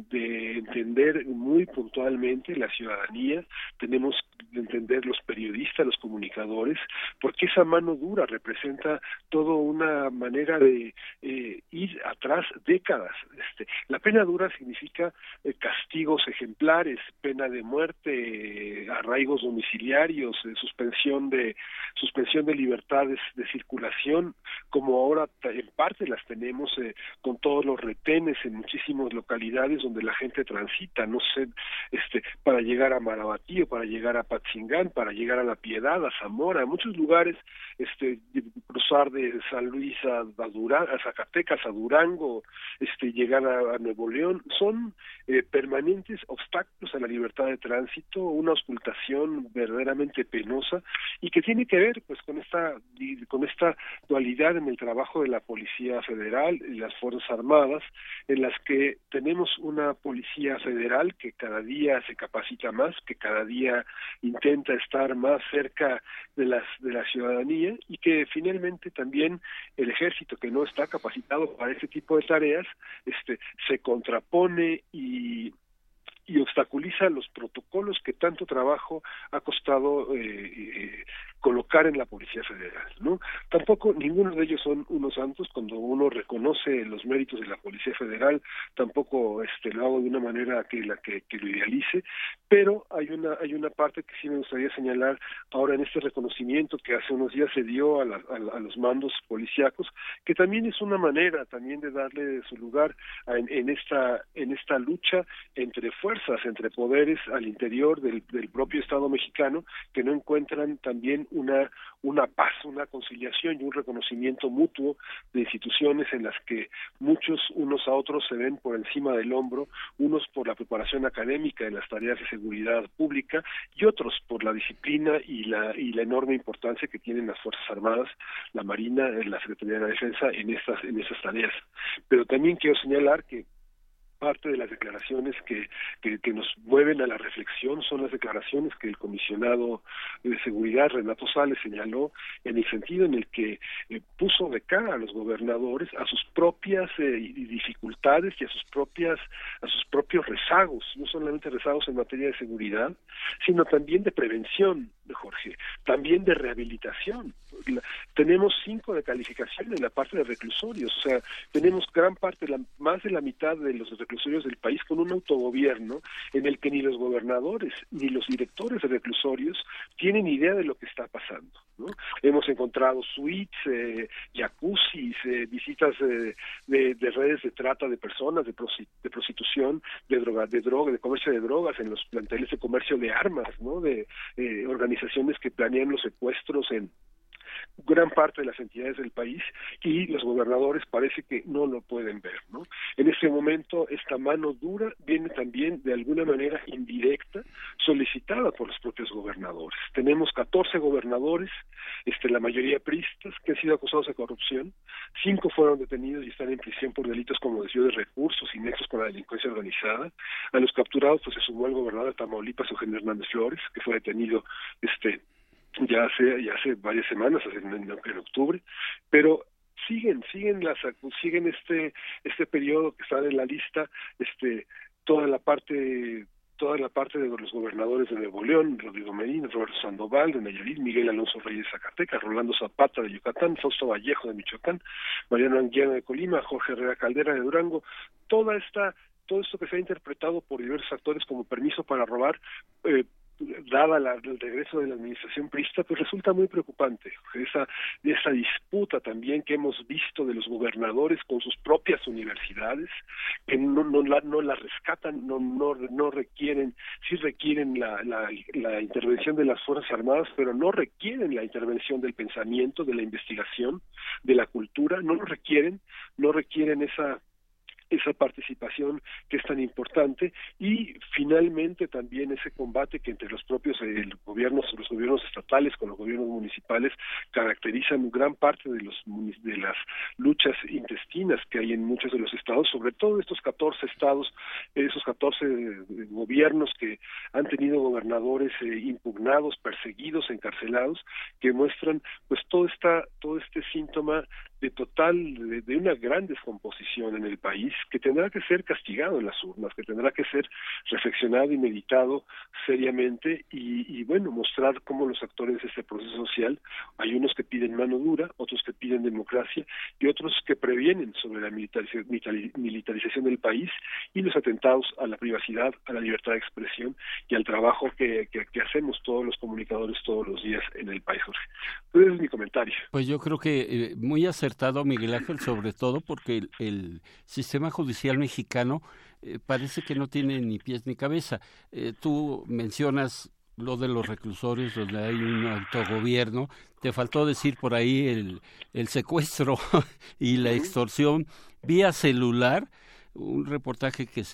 entender muy puntualmente la ciudadanía, tenemos que entender los periodistas, los comunicadores, porque esa mano dura representa toda una manera de eh, ir atrás décadas. Este, la pena dura significa eh, castigos ejemplares, pena de muerte, arraigos domiciliarios, eh, suspensión de suspensión de libertades de circulación, como ahora en parte las tenemos eh, con todos los retenes en muchísimas localidades donde la gente transita, no sé, este, para llegar a Marabatío, para llegar a Patzingán, para llegar a La Piedad, a Zamora, a muchos lugares, este, cruzar de San Luis a, a, Zacatecas, a Durango, este, llegar a, Nuevo León, son eh, permanentes obstáculos a la libertad de tránsito, una auscultación verdaderamente penosa y que tiene que ver pues con esta con esta dualidad en el trabajo de la Policía Federal y las Fuerzas Armadas, en las que tenemos una policía federal que cada día se capacita más, que cada día intenta estar más cerca de las de la ciudadanía y que finalmente también el ejército que no está capacitado para ese tipo de tareas, este se contrapone y y obstaculiza los protocolos que tanto trabajo ha costado eh, eh, colocar en la Policía Federal, ¿no? Tampoco ninguno de ellos son unos santos cuando uno reconoce los méritos de la Policía Federal, tampoco este lo hago de una manera que la que, lo idealice, pero hay una hay una parte que sí me gustaría señalar ahora en este reconocimiento que hace unos días se dio a, a, los mandos policíacos, que también es una manera también de darle su lugar en, en esta en esta lucha entre fuerzas entre poderes al interior del, propio Estado mexicano que no encuentran también una, una paz, una conciliación y un reconocimiento mutuo de instituciones en las que muchos unos a otros se ven por encima del hombro, unos por la preparación académica en las tareas de seguridad pública y otros por la disciplina y la, y la enorme importancia que tienen las Fuerzas Armadas, la Marina, la Secretaría de la Defensa en estas, en estas tareas. Pero también quiero señalar que parte de las declaraciones que, que, nos mueven a la reflexión son las declaraciones que el comisionado de seguridad Renato Sales señaló en el sentido en el que eh, puso de cara a los gobernadores a sus propias eh, dificultades y a sus propias a sus propios rezagos no solamente rezagos en materia de seguridad sino también de prevención Jorge también de rehabilitación tenemos cinco de calificación en la parte de reclusorios o sea tenemos gran parte la, más de la mitad de los reclusorios del país con un autogobierno en el que ni los gobernadores ni los directores de reclusorios tienen idea de lo que está pasando. ¿No? Hemos encontrado suites, eh, jacuzzis, eh, visitas eh, de, de, redes de trata de personas, de, de prostitución, de droga, de droga, de comercio de drogas en los planteles de comercio de armas, ¿no? de eh, organizaciones que planean los secuestros en gran parte de las entidades del país y los gobernadores parece que no lo pueden ver, ¿no? En este momento esta mano dura viene también de alguna manera indirecta solicitada por los propios gobernadores. Tenemos 14 gobernadores, este la mayoría pristas que han sido acusados de corrupción, cinco fueron detenidos y están en prisión por delitos como desvío de recursos y nexos con la delincuencia organizada. A los capturados pues se sumó el gobernador de Tamaulipas Eugenio Hernández Flores, que fue detenido este ya hace ya hace varias semanas en, en, octubre pero siguen siguen las siguen este este periodo que sale en la lista este toda la parte toda la parte de los gobernadores de Nuevo León, Rodrigo Medina, Roberto Sandoval de Nayarit, Miguel Alonso Reyes Zacatecas, Rolando Zapata de Yucatán, Fausto Vallejo de Michoacán, Mariano Anguiano de Colima, Jorge Herrera Caldera de Durango, toda esta todo esto que se ha interpretado por diversos actores como permiso para robar eh, dada la, el regreso de la administración prista, pues resulta muy preocupante esa, esa disputa también que hemos visto de los gobernadores con sus propias universidades, que no, no, la, no la rescatan, no, no, no requieren, sí requieren la, la, la intervención de las Fuerzas Armadas, pero no requieren la intervención del pensamiento, de la investigación, de la cultura, no lo requieren, no requieren esa esa participación que es tan importante y finalmente también ese combate que entre los propios eh, gobiernos los gobiernos estatales con los gobiernos municipales caracterizan gran parte de los de las luchas intestinas que hay en muchos de los estados sobre todo estos 14 estados esos 14 eh, gobiernos que han tenido gobernadores eh, impugnados perseguidos encarcelados que muestran pues todo esta todo este síntoma de total, de, una gran descomposición en el país, que tendrá que ser castigado en las urnas, que tendrá que ser reflexionado y meditado seriamente y, bueno, mostrar cómo los actores de este proceso social, hay unos que piden mano dura, otros que piden democracia y otros que previenen sobre la militarización del país y los atentados a la privacidad, a la libertad de expresión y al trabajo que, que, hacemos todos los comunicadores todos los días en el país, Jorge. Ese es mi comentario. Pues yo creo que eh, muy acertado Miguel Ángel, sobre todo porque el, sistema judicial mexicano eh, parece que no tiene ni pies ni cabeza. Eh, tú mencionas lo de los reclusorios donde hay un autogobierno. Te faltó decir por ahí el, el secuestro y la extorsión vía celular un reportaje que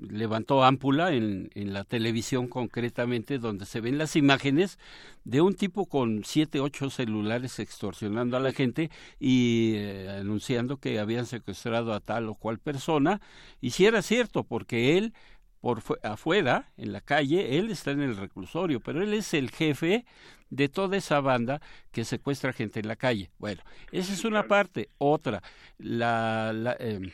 levantó ámpula en, en, la televisión concretamente, donde se ven las imágenes de un tipo con siete, ocho celulares extorsionando a la gente y eh, anunciando que habían secuestrado a tal o cual persona. Y si era cierto, porque él por afuera, en la calle, él está en el reclusorio, pero él es el jefe de toda esa banda que secuestra gente en la calle. Bueno, esa es una parte. Otra, la, la, em,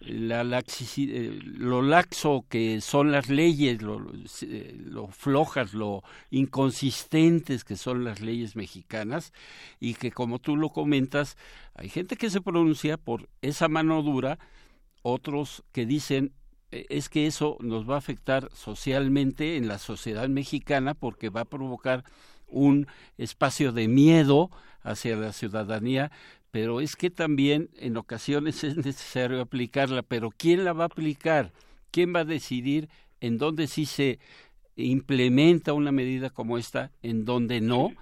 la eh, lo laxo que son las leyes, lo, lo, flojas, lo inconsistentes que son las leyes mexicanas y que como tú lo comentas, hay gente que se pronuncia por esa mano dura, otros que dicen es que eso nos va a afectar socialmente en la sociedad mexicana porque va a provocar un espacio de miedo hacia la ciudadanía, pero es que también en ocasiones es necesario aplicarla, pero ¿quién la va a aplicar? ¿Quién va a decidir en dónde sí se implementa una medida como esta, en dónde no?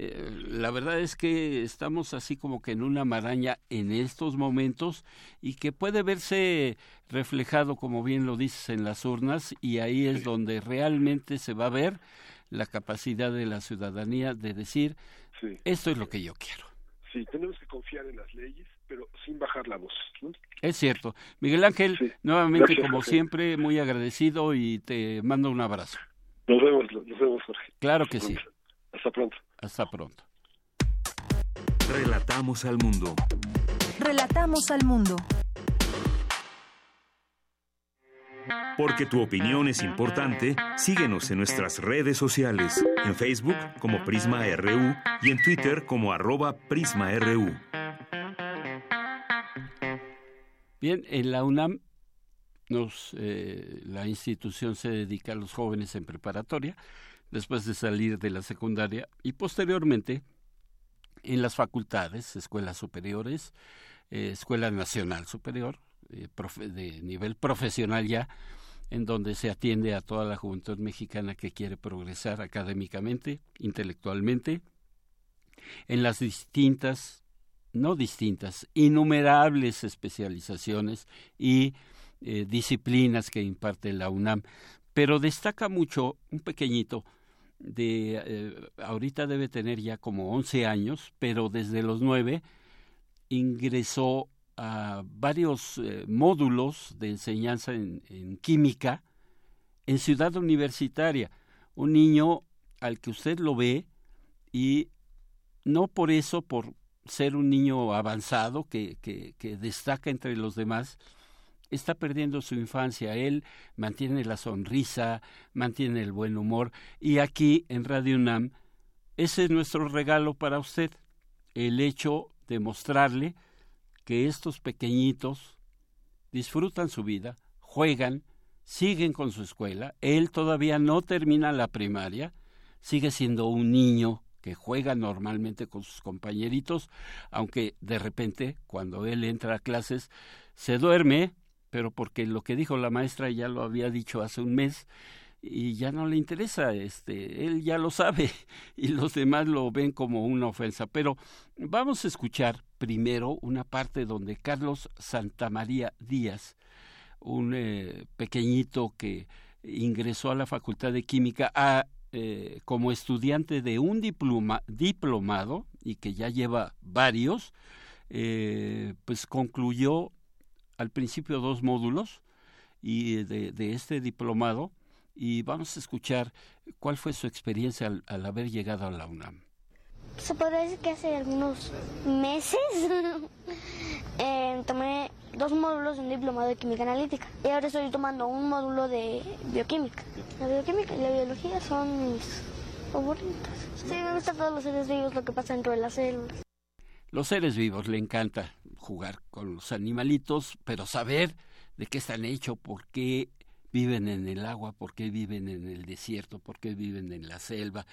Eh, la verdad es que estamos así como que en una maraña en estos momentos y que puede verse reflejado, como bien lo dices, en las urnas y ahí es donde realmente se va a ver la capacidad de la ciudadanía de decir, esto es lo que yo quiero. Sí, tenemos que confiar en las leyes, pero sin bajar la voz. Es cierto. Miguel Ángel, nuevamente, como siempre, muy agradecido y te mando un abrazo. Nos vemos, nos vemos, Jorge. Claro que sí. Hasta pronto. Hasta pronto. Relatamos al mundo. Relatamos al mundo. Porque tu opinión es importante, síguenos en nuestras redes sociales, en Facebook como Prisma RU y en Twitter como arroba PrismaRU. Bien, en la UNAM nos, eh, la institución se dedica a los jóvenes en preparatoria, después de salir de la secundaria y posteriormente en las facultades, escuelas superiores, eh, Escuela Nacional Superior, eh, de nivel profesional ya, en donde se atiende a toda la juventud mexicana que quiere progresar académicamente, intelectualmente, en las distintas, no distintas, innumerables especializaciones y eh, disciplinas que imparte la UNAM. Pero destaca mucho un pequeñito de, eh, ahorita debe tener ya como 11 años, pero desde los 9 ingresó a varios eh, módulos de enseñanza en, química en Ciudad Universitaria. Un niño al que usted lo ve y no por eso, por ser un niño avanzado que, que, que destaca entre los demás, está perdiendo su infancia. Él mantiene la sonrisa, mantiene el buen humor y aquí en Radio UNAM ese es nuestro regalo para usted, el hecho de mostrarle que estos pequeñitos disfrutan su vida, juegan, siguen con su escuela, él todavía no termina la primaria, sigue siendo un niño que juega normalmente con sus compañeritos, aunque de repente cuando él entra a clases se duerme, pero porque lo que dijo la maestra ya lo había dicho hace un mes, y ya no le interesa, este, él ya lo sabe y los demás lo ven como una ofensa. Pero vamos a escuchar primero una parte donde Carlos Santamaría Díaz, un eh, pequeñito que ingresó a la Facultad de Química a, eh, como estudiante de un diploma, diplomado y que ya lleva varios, eh, pues concluyó al principio dos módulos y de, de este diplomado y vamos a escuchar cuál fue su experiencia al, haber llegado a la UNAM. Se podría decir que hace algunos meses eh, tomé dos módulos de un diplomado de química analítica y ahora estoy tomando un módulo de bioquímica. La bioquímica y la biología son mis favoritas. Sí, me gustan todos los seres vivos, lo que pasa dentro de las células. Los seres vivos le encanta jugar con los animalitos, pero saber de qué están hechos, por qué viven en el agua, por qué viven en el desierto, por qué viven en la selva.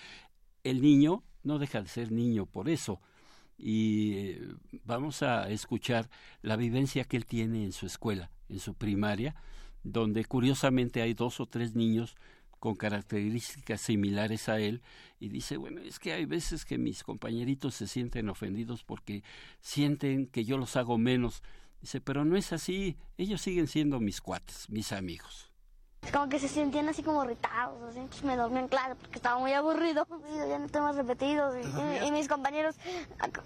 El niño no deja de ser niño por eso. Y eh, vamos a escuchar la vivencia que él tiene en su escuela, en su primaria, donde curiosamente hay dos o tres niños con características similares a él y dice, bueno, es que hay veces que mis compañeritos se sienten ofendidos porque sienten que yo los hago menos. Dice, pero no es así, ellos siguen siendo mis cuates, mis amigos como que se sentían así como irritados, así, pues me dormí en clase porque estaba muy aburrido, y ya temas repetidos, y, mis compañeros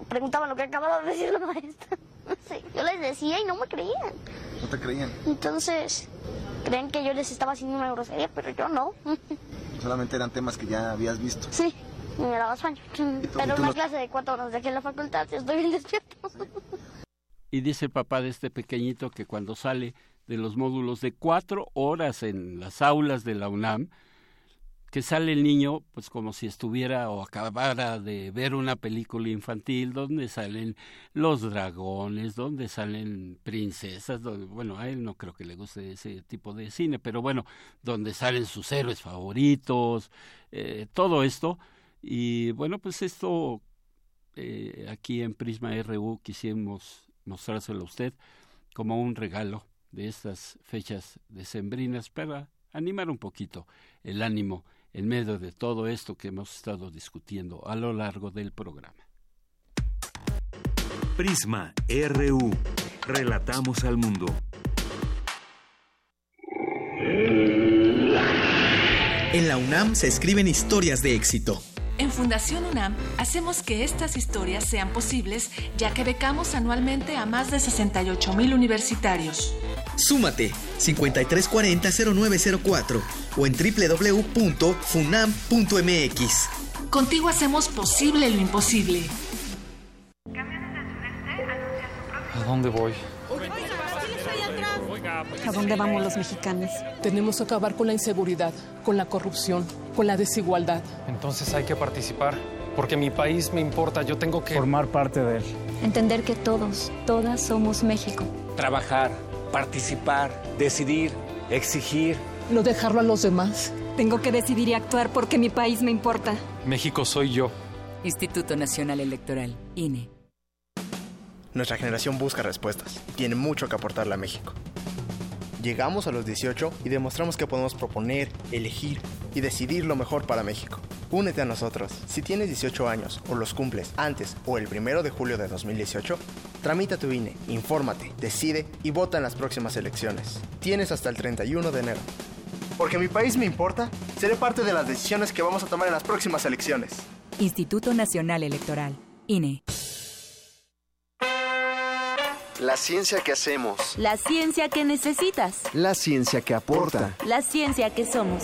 preguntaban lo que acababa de decir la maestra. yo les decía y no me creían. ¿No te creían? Entonces, creen que yo les estaba haciendo una grosería, pero yo no. Solamente eran temas que ya habías visto. Sí, y me daba sueño. Pero una clase de cuatro horas de aquí en la facultad, estoy bien despierto. Y dice el papá de este pequeñito que cuando sale de los módulos de cuatro horas en las aulas de la UNAM, que sale el niño pues como si estuviera o acabara de ver una película infantil donde salen los dragones, donde salen princesas, bueno, a él no creo que le guste ese tipo de cine, pero bueno, donde salen sus héroes favoritos, eh, todo esto. Y bueno, pues esto eh, aquí en Prisma RU quisimos mostrárselo a usted como un regalo de estas fechas decembrinas para animar un poquito el ánimo en medio de todo esto que hemos estado discutiendo a lo largo del programa. Prisma RU. Relatamos al mundo. En la UNAM se escriben historias de éxito En Fundación UNAM hacemos que estas historias sean posibles ya que becamos anualmente a más de 68 mil universitarios. Súmate 5340-0904 o en www.funam.mx. Contigo hacemos posible lo imposible. ¿A dónde voy? ¿A dónde vamos los mexicanos? Tenemos que acabar con la inseguridad, con la corrupción, con la desigualdad. Entonces hay que participar, porque mi país me importa, yo tengo que... Formar parte de él. Entender que todos, todas somos México. Trabajar, participar, decidir, exigir. No dejarlo a los demás. Tengo que decidir y actuar porque mi país me importa. México soy yo. Instituto Nacional Electoral, INE. Nuestra generación busca respuestas. Tiene mucho que aportarle a México. Llegamos a los 18 y demostramos que podemos proponer, elegir y decidir lo mejor para México. Únete a nosotros. Si tienes 18 años o los cumples antes o el 1 de julio de 2018, tramita tu INE, infórmate, decide y vota en las próximas elecciones. Tienes hasta el 31 de enero. Porque mi país me importa, seré parte de las decisiones que vamos a tomar en las próximas elecciones. Instituto Nacional Electoral, INE. La ciencia que hacemos. La ciencia que necesitas. La ciencia que aporta. La ciencia que somos.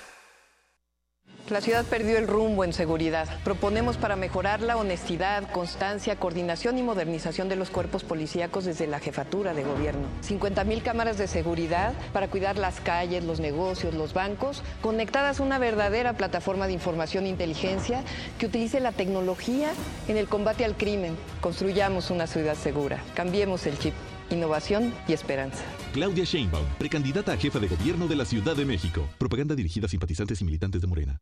La ciudad perdió el rumbo en seguridad. Proponemos para mejorar la honestidad, constancia, coordinación y modernización de los cuerpos policíacos desde la jefatura de gobierno. 50 mil cámaras de seguridad para cuidar las calles, los negocios, los bancos, conectadas a una verdadera plataforma de información e inteligencia que utilice la tecnología en el combate al crimen. Construyamos una ciudad segura. Cambiemos el chip. Innovación y esperanza. Claudia Sheinbaum, precandidata a jefa de gobierno de la Ciudad de México. Propaganda dirigida a simpatizantes y militantes de Morena.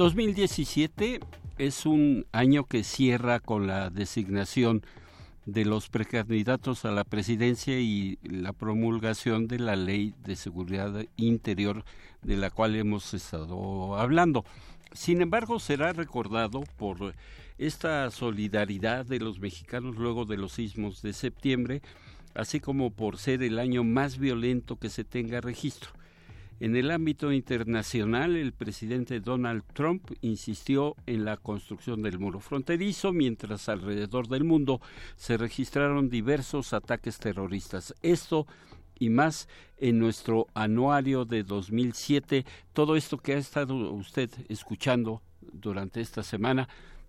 ...2017 es un año que cierra con la designación de los precandidatos a la presidencia y la promulgación de la ley de seguridad interior de la cual hemos estado hablando. Sin embargo, será recordado por esta solidaridad de los mexicanos luego de los sismos de septiembre, así como por ser el año más violento que se tenga registro. En el ámbito internacional, el presidente Donald Trump insistió en la construcción del muro fronterizo, mientras alrededor del mundo se registraron diversos ataques terroristas. Esto y más en nuestro anuario de 2007. Todo esto que ha estado usted escuchando durante esta semana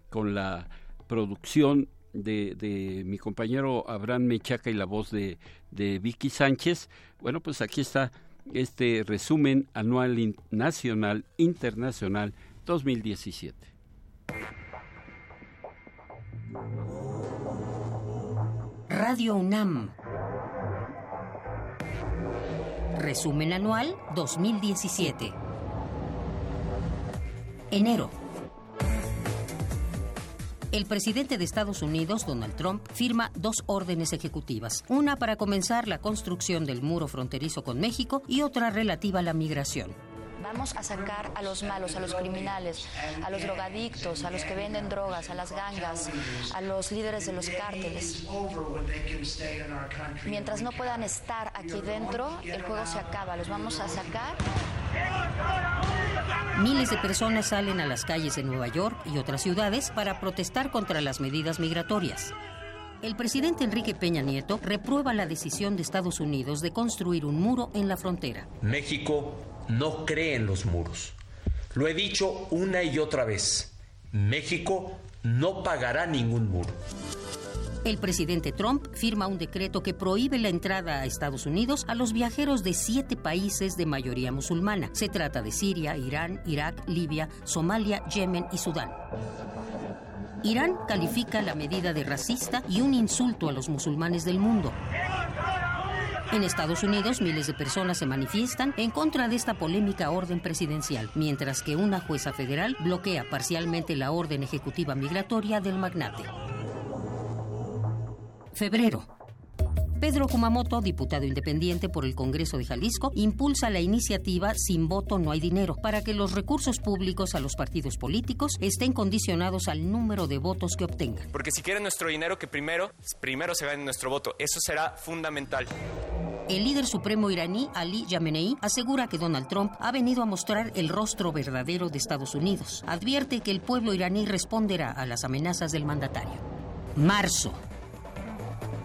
con la producción de, mi compañero Abraham Mechaca y la voz de, de Vicky Sánchez. Bueno, pues aquí está este resumen anual nacional internacional 2017. Radio UNAM. Resumen anual 2017. Enero. El presidente de Estados Unidos, Donald Trump, firma dos órdenes ejecutivas, una para comenzar la construcción del muro fronterizo con México y otra relativa a la migración. Vamos a sacar a los malos, a los criminales, a los drogadictos, a los que venden drogas, a las gangas, a los líderes de los cárteles. Mientras no puedan estar aquí dentro, el juego se acaba. Los vamos a sacar. Miles de personas salen a las calles de Nueva York y otras ciudades para protestar contra las medidas migratorias. El presidente Enrique Peña Nieto reprueba la decisión de Estados Unidos de construir un muro en la frontera. México no cree en los muros. Lo he dicho una y otra vez. México no pagará ningún muro. El presidente Trump firma un decreto que prohíbe la entrada a Estados Unidos a los viajeros de siete países de mayoría musulmana. Se trata de Siria, Irán, Irak, Libia, Somalia, Yemen y Sudán. Irán califica la medida de racista y un insulto a los musulmanes del mundo. En Estados Unidos, miles de personas se manifiestan en contra de esta polémica orden presidencial, mientras que una jueza federal bloquea parcialmente la orden ejecutiva migratoria del magnate. Febrero. Pedro Kumamoto, diputado independiente por el Congreso de Jalisco, impulsa la iniciativa Sin voto no hay dinero para que los recursos públicos a los partidos políticos estén condicionados al número de votos que obtengan. Porque si quieren nuestro dinero, que primero, primero se gane nuestro voto. Eso será fundamental. El líder supremo iraní, Ali Yamenei, asegura que Donald Trump ha venido a mostrar el rostro verdadero de Estados Unidos. Advierte que el pueblo iraní responderá a las amenazas del mandatario. Marzo.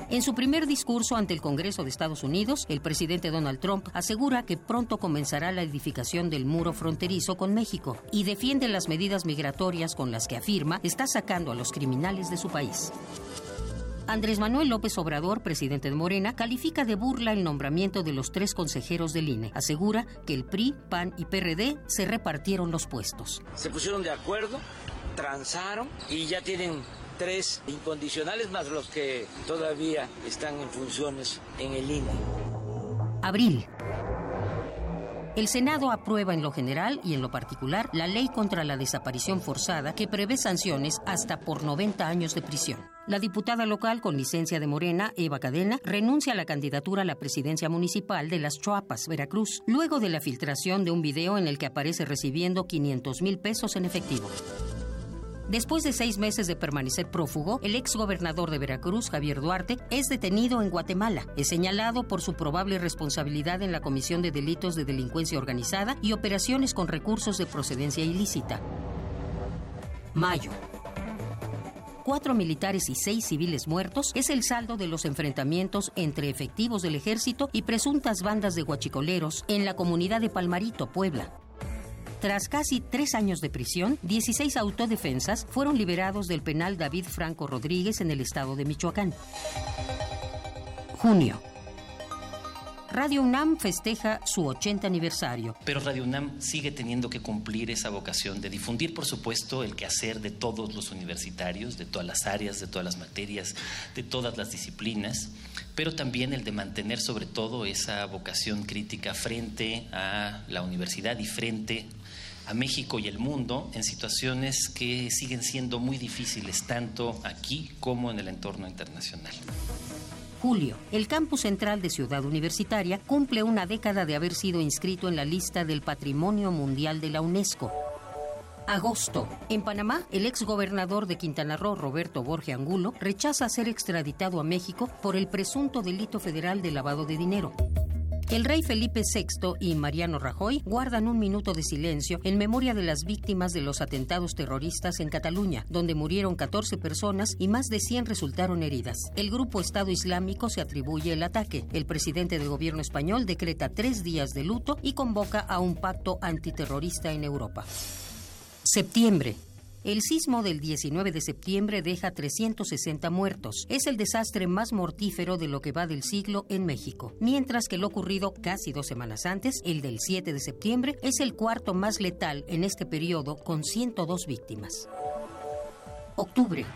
En su primer discurso ante el Congreso de Estados Unidos, el presidente Donald Trump asegura que pronto comenzará la edificación del muro fronterizo con México y defiende las medidas migratorias con las que afirma está sacando a los criminales de su país. Andrés Manuel López Obrador, presidente de Morena, califica de burla el nombramiento de los tres consejeros del INE. Asegura que el PRI, PAN y PRD se repartieron los puestos. Se pusieron de acuerdo, transaron y ya tienen tres incondicionales más los que todavía están en funciones en el INE. Abril. El Senado aprueba en lo general y en lo particular la ley contra la desaparición forzada que prevé sanciones hasta por 90 años de prisión. La diputada local con licencia de Morena, Eva Cadena, renuncia a la candidatura a la presidencia municipal de Las Chuapas, Veracruz, luego de la filtración de un video en el que aparece recibiendo 500 mil pesos en efectivo. Después de seis meses de permanecer prófugo, el ex gobernador de Veracruz, Javier Duarte, es detenido en Guatemala. Es señalado por su probable responsabilidad en la comisión de delitos de delincuencia organizada y operaciones con recursos de procedencia ilícita. Mayo. Cuatro militares y seis civiles muertos es el saldo de los enfrentamientos entre efectivos del ejército y presuntas bandas de guachicoleros en la comunidad de Palmarito, Puebla. Tras casi tres años de prisión, 16 autodefensas fueron liberados del penal David Franco Rodríguez en el estado de Michoacán. Junio. Radio UNAM festeja su 80 aniversario. Pero Radio UNAM sigue teniendo que cumplir esa vocación de difundir, por supuesto, el quehacer de todos los universitarios, de todas las áreas, de todas las materias, de todas las disciplinas, pero también el de mantener sobre todo esa vocación crítica frente a la universidad y frente a México y el mundo en situaciones que siguen siendo muy difíciles tanto aquí como en el entorno internacional. Julio, el campus central de Ciudad Universitaria cumple una década de haber sido inscrito en la lista del Patrimonio Mundial de la UNESCO. Agosto. En Panamá, el ex gobernador de Quintana Roo, Roberto Borge Angulo, rechaza ser extraditado a México por el presunto delito federal de lavado de dinero. El rey Felipe VI y Mariano Rajoy guardan un minuto de silencio en memoria de las víctimas de los atentados terroristas en Cataluña, donde murieron 14 personas y más de 100 resultaron heridas. El grupo Estado Islámico se atribuye el ataque. El presidente del gobierno español decreta tres días de luto y convoca a un pacto antiterrorista en Europa. Septiembre. El sismo del 19 de septiembre deja 360 muertos. Es el desastre más mortífero de lo que va del siglo en México, mientras que lo ocurrido casi dos semanas antes, el del 7 de septiembre, es el cuarto más letal en este periodo con 102 víctimas. Octubre.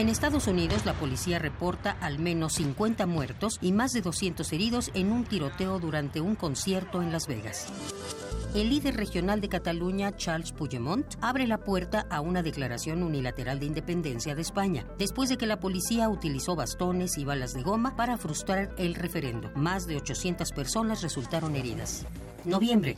En Estados Unidos, la policía reporta al menos 50 muertos y más de 200 heridos en un tiroteo durante un concierto en Las Vegas. El líder regional de Cataluña, Charles Puigdemont, abre la puerta a una declaración unilateral de independencia de España, después de que la policía utilizó bastones y balas de goma para frustrar el referendo. Más de 800 personas resultaron heridas. Noviembre.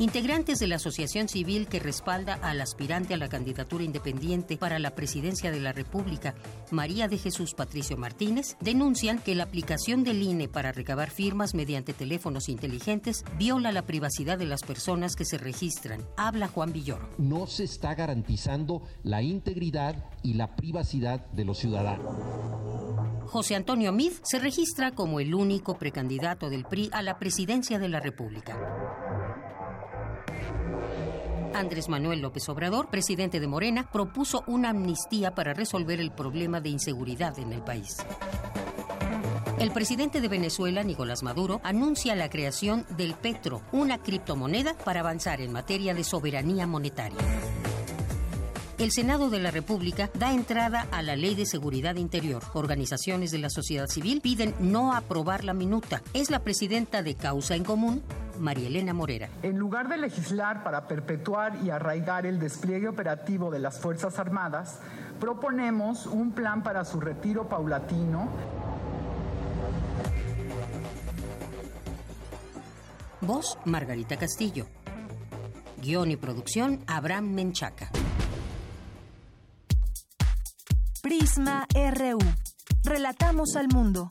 Integrantes de la asociación civil que respalda al aspirante a la candidatura independiente para la presidencia de la República, María de Jesús Patricio Martínez, denuncian que la aplicación del INE para recabar firmas mediante teléfonos inteligentes viola la privacidad de las personas que se registran. Habla Juan Villoro. No se está garantizando la integridad y la privacidad de los ciudadanos. José Antonio Mid se registra como el único precandidato del PRI a la presidencia de la República. Andrés Manuel López Obrador, presidente de Morena, propuso una amnistía para resolver el problema de inseguridad en el país. El presidente de Venezuela, Nicolás Maduro, anuncia la creación del Petro, una criptomoneda para avanzar en materia de soberanía monetaria. El Senado de la República da entrada a la Ley de Seguridad Interior. Organizaciones de la sociedad civil piden no aprobar la minuta. Es la presidenta de Causa en Común, María Elena Morera. En lugar de legislar para perpetuar y arraigar el despliegue operativo de las Fuerzas Armadas, proponemos un plan para su retiro paulatino. Voz Margarita Castillo. Guión y producción Abraham Menchaca. Prisma RU. Relatamos al mundo.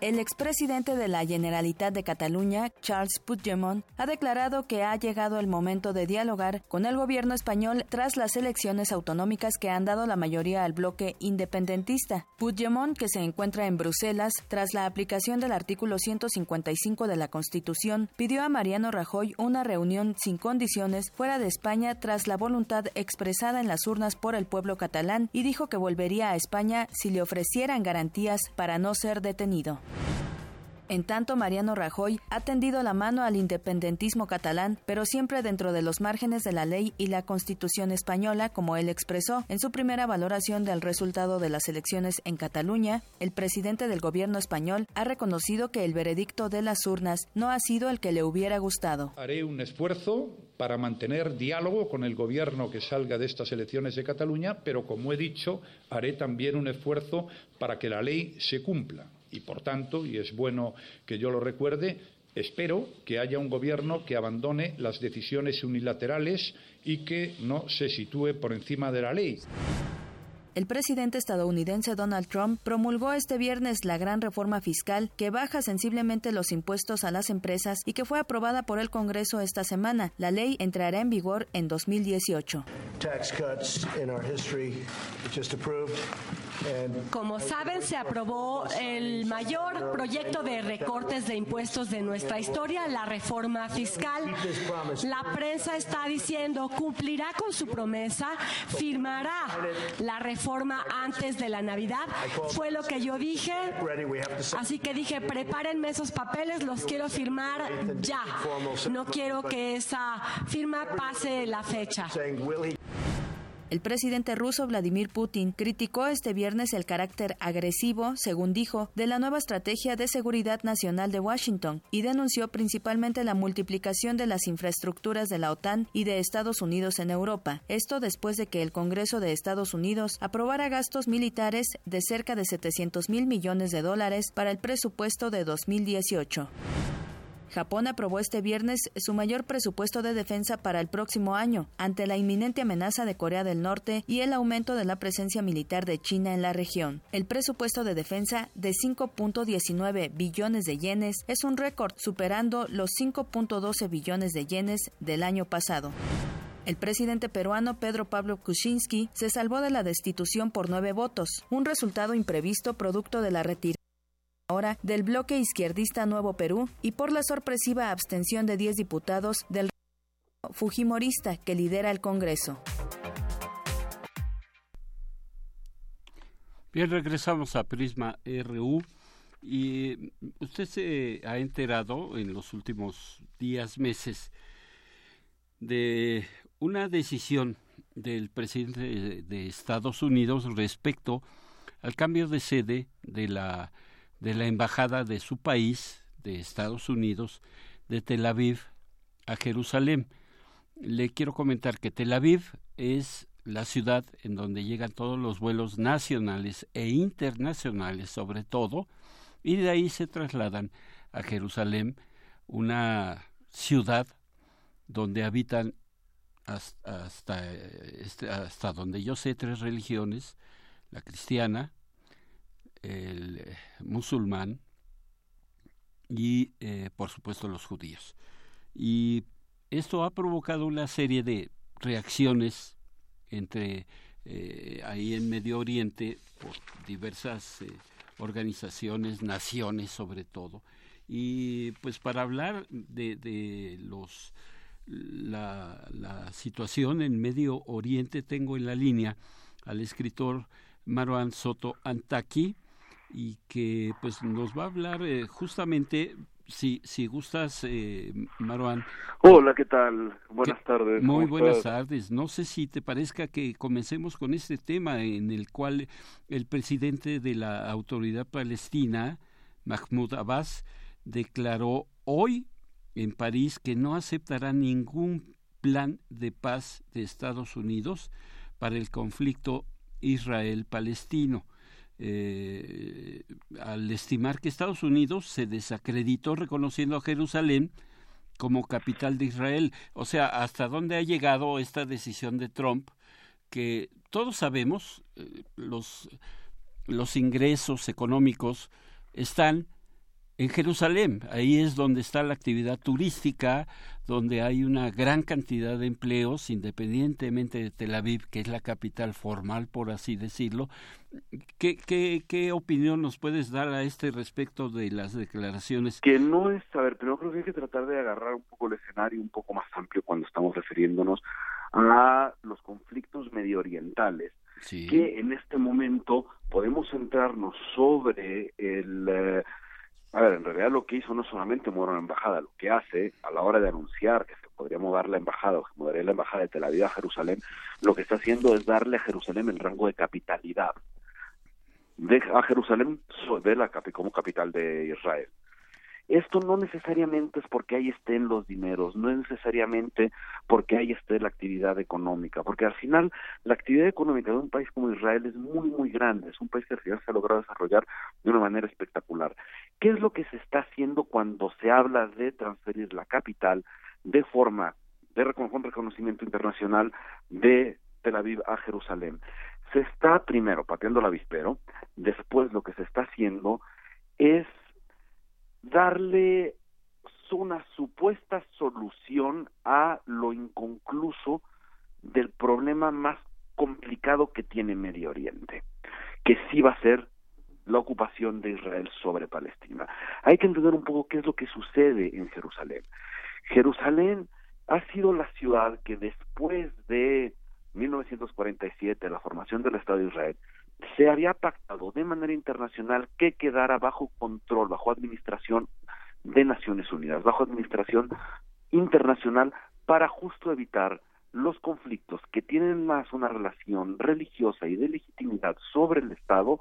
El expresidente de la Generalitat de Cataluña, Charles Puigdemont, ha declarado que ha llegado el momento de dialogar con el gobierno español tras las elecciones autonómicas que han dado la mayoría al bloque independentista. Puigdemont, que se encuentra en Bruselas tras la aplicación del artículo 155 de la Constitución, pidió a Mariano Rajoy una reunión sin condiciones fuera de España tras la voluntad expresada en las urnas por el pueblo catalán y dijo que volvería a España si le ofrecieran garantías para no ser detenido. En tanto, Mariano Rajoy ha tendido la mano al independentismo catalán, pero siempre dentro de los márgenes de la ley y la Constitución española, como él expresó en su primera valoración del resultado de las elecciones en Cataluña. El presidente del gobierno español ha reconocido que el veredicto de las urnas no ha sido el que le hubiera gustado. Haré un esfuerzo para mantener diálogo con el gobierno que salga de estas elecciones de Cataluña, pero como he dicho, haré también un esfuerzo para que la ley se cumpla y, por tanto, y es bueno que yo lo recuerde, espero que haya un gobierno que abandone las decisiones unilaterales y que no se sitúe por encima de la ley. El presidente estadounidense Donald Trump promulgó este viernes la gran reforma fiscal que baja sensiblemente los impuestos a las empresas y que fue aprobada por el Congreso esta semana. La ley entrará en vigor en 2018. Como saben, se aprobó el mayor proyecto de recortes de impuestos de nuestra historia, la reforma fiscal. La prensa está diciendo cumplirá con su promesa, firmará la reforma antes de la Navidad. Fue lo que yo dije. Así que dije, prepárenme esos papeles, los quiero firmar ya. No quiero que esa firma pase la fecha. El presidente ruso Vladimir Putin criticó este viernes el carácter agresivo, según dijo, de la nueva estrategia de seguridad nacional de Washington y denunció principalmente la multiplicación de las infraestructuras de la OTAN y de Estados Unidos en Europa. Esto después de que el Congreso de Estados Unidos aprobara gastos militares de cerca de 700 mil millones de dólares para el presupuesto de 2018. Japón aprobó este viernes su mayor presupuesto de defensa para el próximo año, ante la inminente amenaza de Corea del Norte y el aumento de la presencia militar de China en la región. El presupuesto de defensa de 5.19 billones de yenes es un récord, superando los 5.12 billones de yenes del año pasado. El presidente peruano Pedro Pablo Kuczynski se salvó de la destitución por nueve votos, un resultado imprevisto producto de la retirada ahora del bloque izquierdista Nuevo Perú y por la sorpresiva abstención de 10 diputados del Fujimorista que lidera el Congreso. Bien, regresamos a Prisma RU y usted se ha enterado en los últimos días, meses, de una decisión del presidente de Estados Unidos respecto al cambio de sede de la de la embajada de su país, de Estados Unidos, de Tel Aviv a Jerusalén. Le quiero comentar que Tel Aviv es la ciudad en donde llegan todos los vuelos nacionales e internacionales sobre todo, y de ahí se trasladan a Jerusalén, una ciudad donde habitan hasta, hasta, este, hasta donde yo sé tres religiones, la cristiana, el eh, musulmán y eh, por supuesto los judíos. Y esto ha provocado una serie de reacciones entre eh, ahí en Medio Oriente por diversas organizaciones, naciones sobre todo. Y pues para hablar de, los la, la situación en Medio Oriente tengo en la línea al escritor Marwan Soto Antaki, y que pues nos va a hablar eh, justamente si, si gustas, eh, Marwan. Hola, ¿qué tal? Buenas tardes. Muy buenas tardes. No sé si te parezca que comencemos con este tema en el cual el presidente de la autoridad palestina, Mahmoud Abbas, declaró hoy en París que no aceptará ningún plan de paz de Estados Unidos para el conflicto Israel-Palestino eh, al estimar que Estados Unidos se desacreditó reconociendo a Jerusalén como capital de Israel. O sea, hasta dónde ha llegado esta decisión de Trump, que todos sabemos, eh, los, los ingresos económicos están en Jerusalén. Ahí es donde está la actividad turística, donde hay una gran cantidad de empleos, independientemente de Tel Aviv, que es la capital formal, por así decirlo. ¿Qué, qué, qué opinión nos puedes dar a este respecto de las declaraciones? Que no es, a ver, pero creo que hay que tratar de agarrar un poco el escenario un poco más amplio cuando estamos refiriéndonos a los conflictos medioorientales. que en este momento podemos centrarnos sobre el eh, a ver, en realidad lo que hizo no solamente mover una embajada, lo que hace a la hora de anunciar que se podría mover la embajada o que movería la embajada de Tel Aviv a Jerusalén, lo que está haciendo es darle a Jerusalén el rango de capitalidad. De, a Jerusalén de la, como capital de Israel. Esto no necesariamente es porque ahí estén los dineros, no es necesariamente porque ahí esté la actividad económica, porque al final la actividad económica de un país como Israel es muy, muy grande, es un país que al final se ha logrado desarrollar de una manera espectacular. ¿Qué es lo que se está haciendo cuando se habla de transferir la capital de forma de con reconocimiento internacional de Tel Aviv a Jerusalén? Se está primero pateando la avispero, después lo que se está haciendo es darle una supuesta solución a lo inconcluso del problema más complicado que tiene Medio Oriente, que sí va a ser la ocupación de Israel sobre Palestina. Hay que entender un poco qué es lo que sucede en Jerusalén. Jerusalén ha sido la ciudad que después de 1947, la formación del Estado de Israel, se había pactado de manera internacional que quedara bajo control, bajo administración de Naciones Unidas, bajo administración internacional para justo evitar los conflictos que tienen más una relación religiosa y de legitimidad sobre el Estado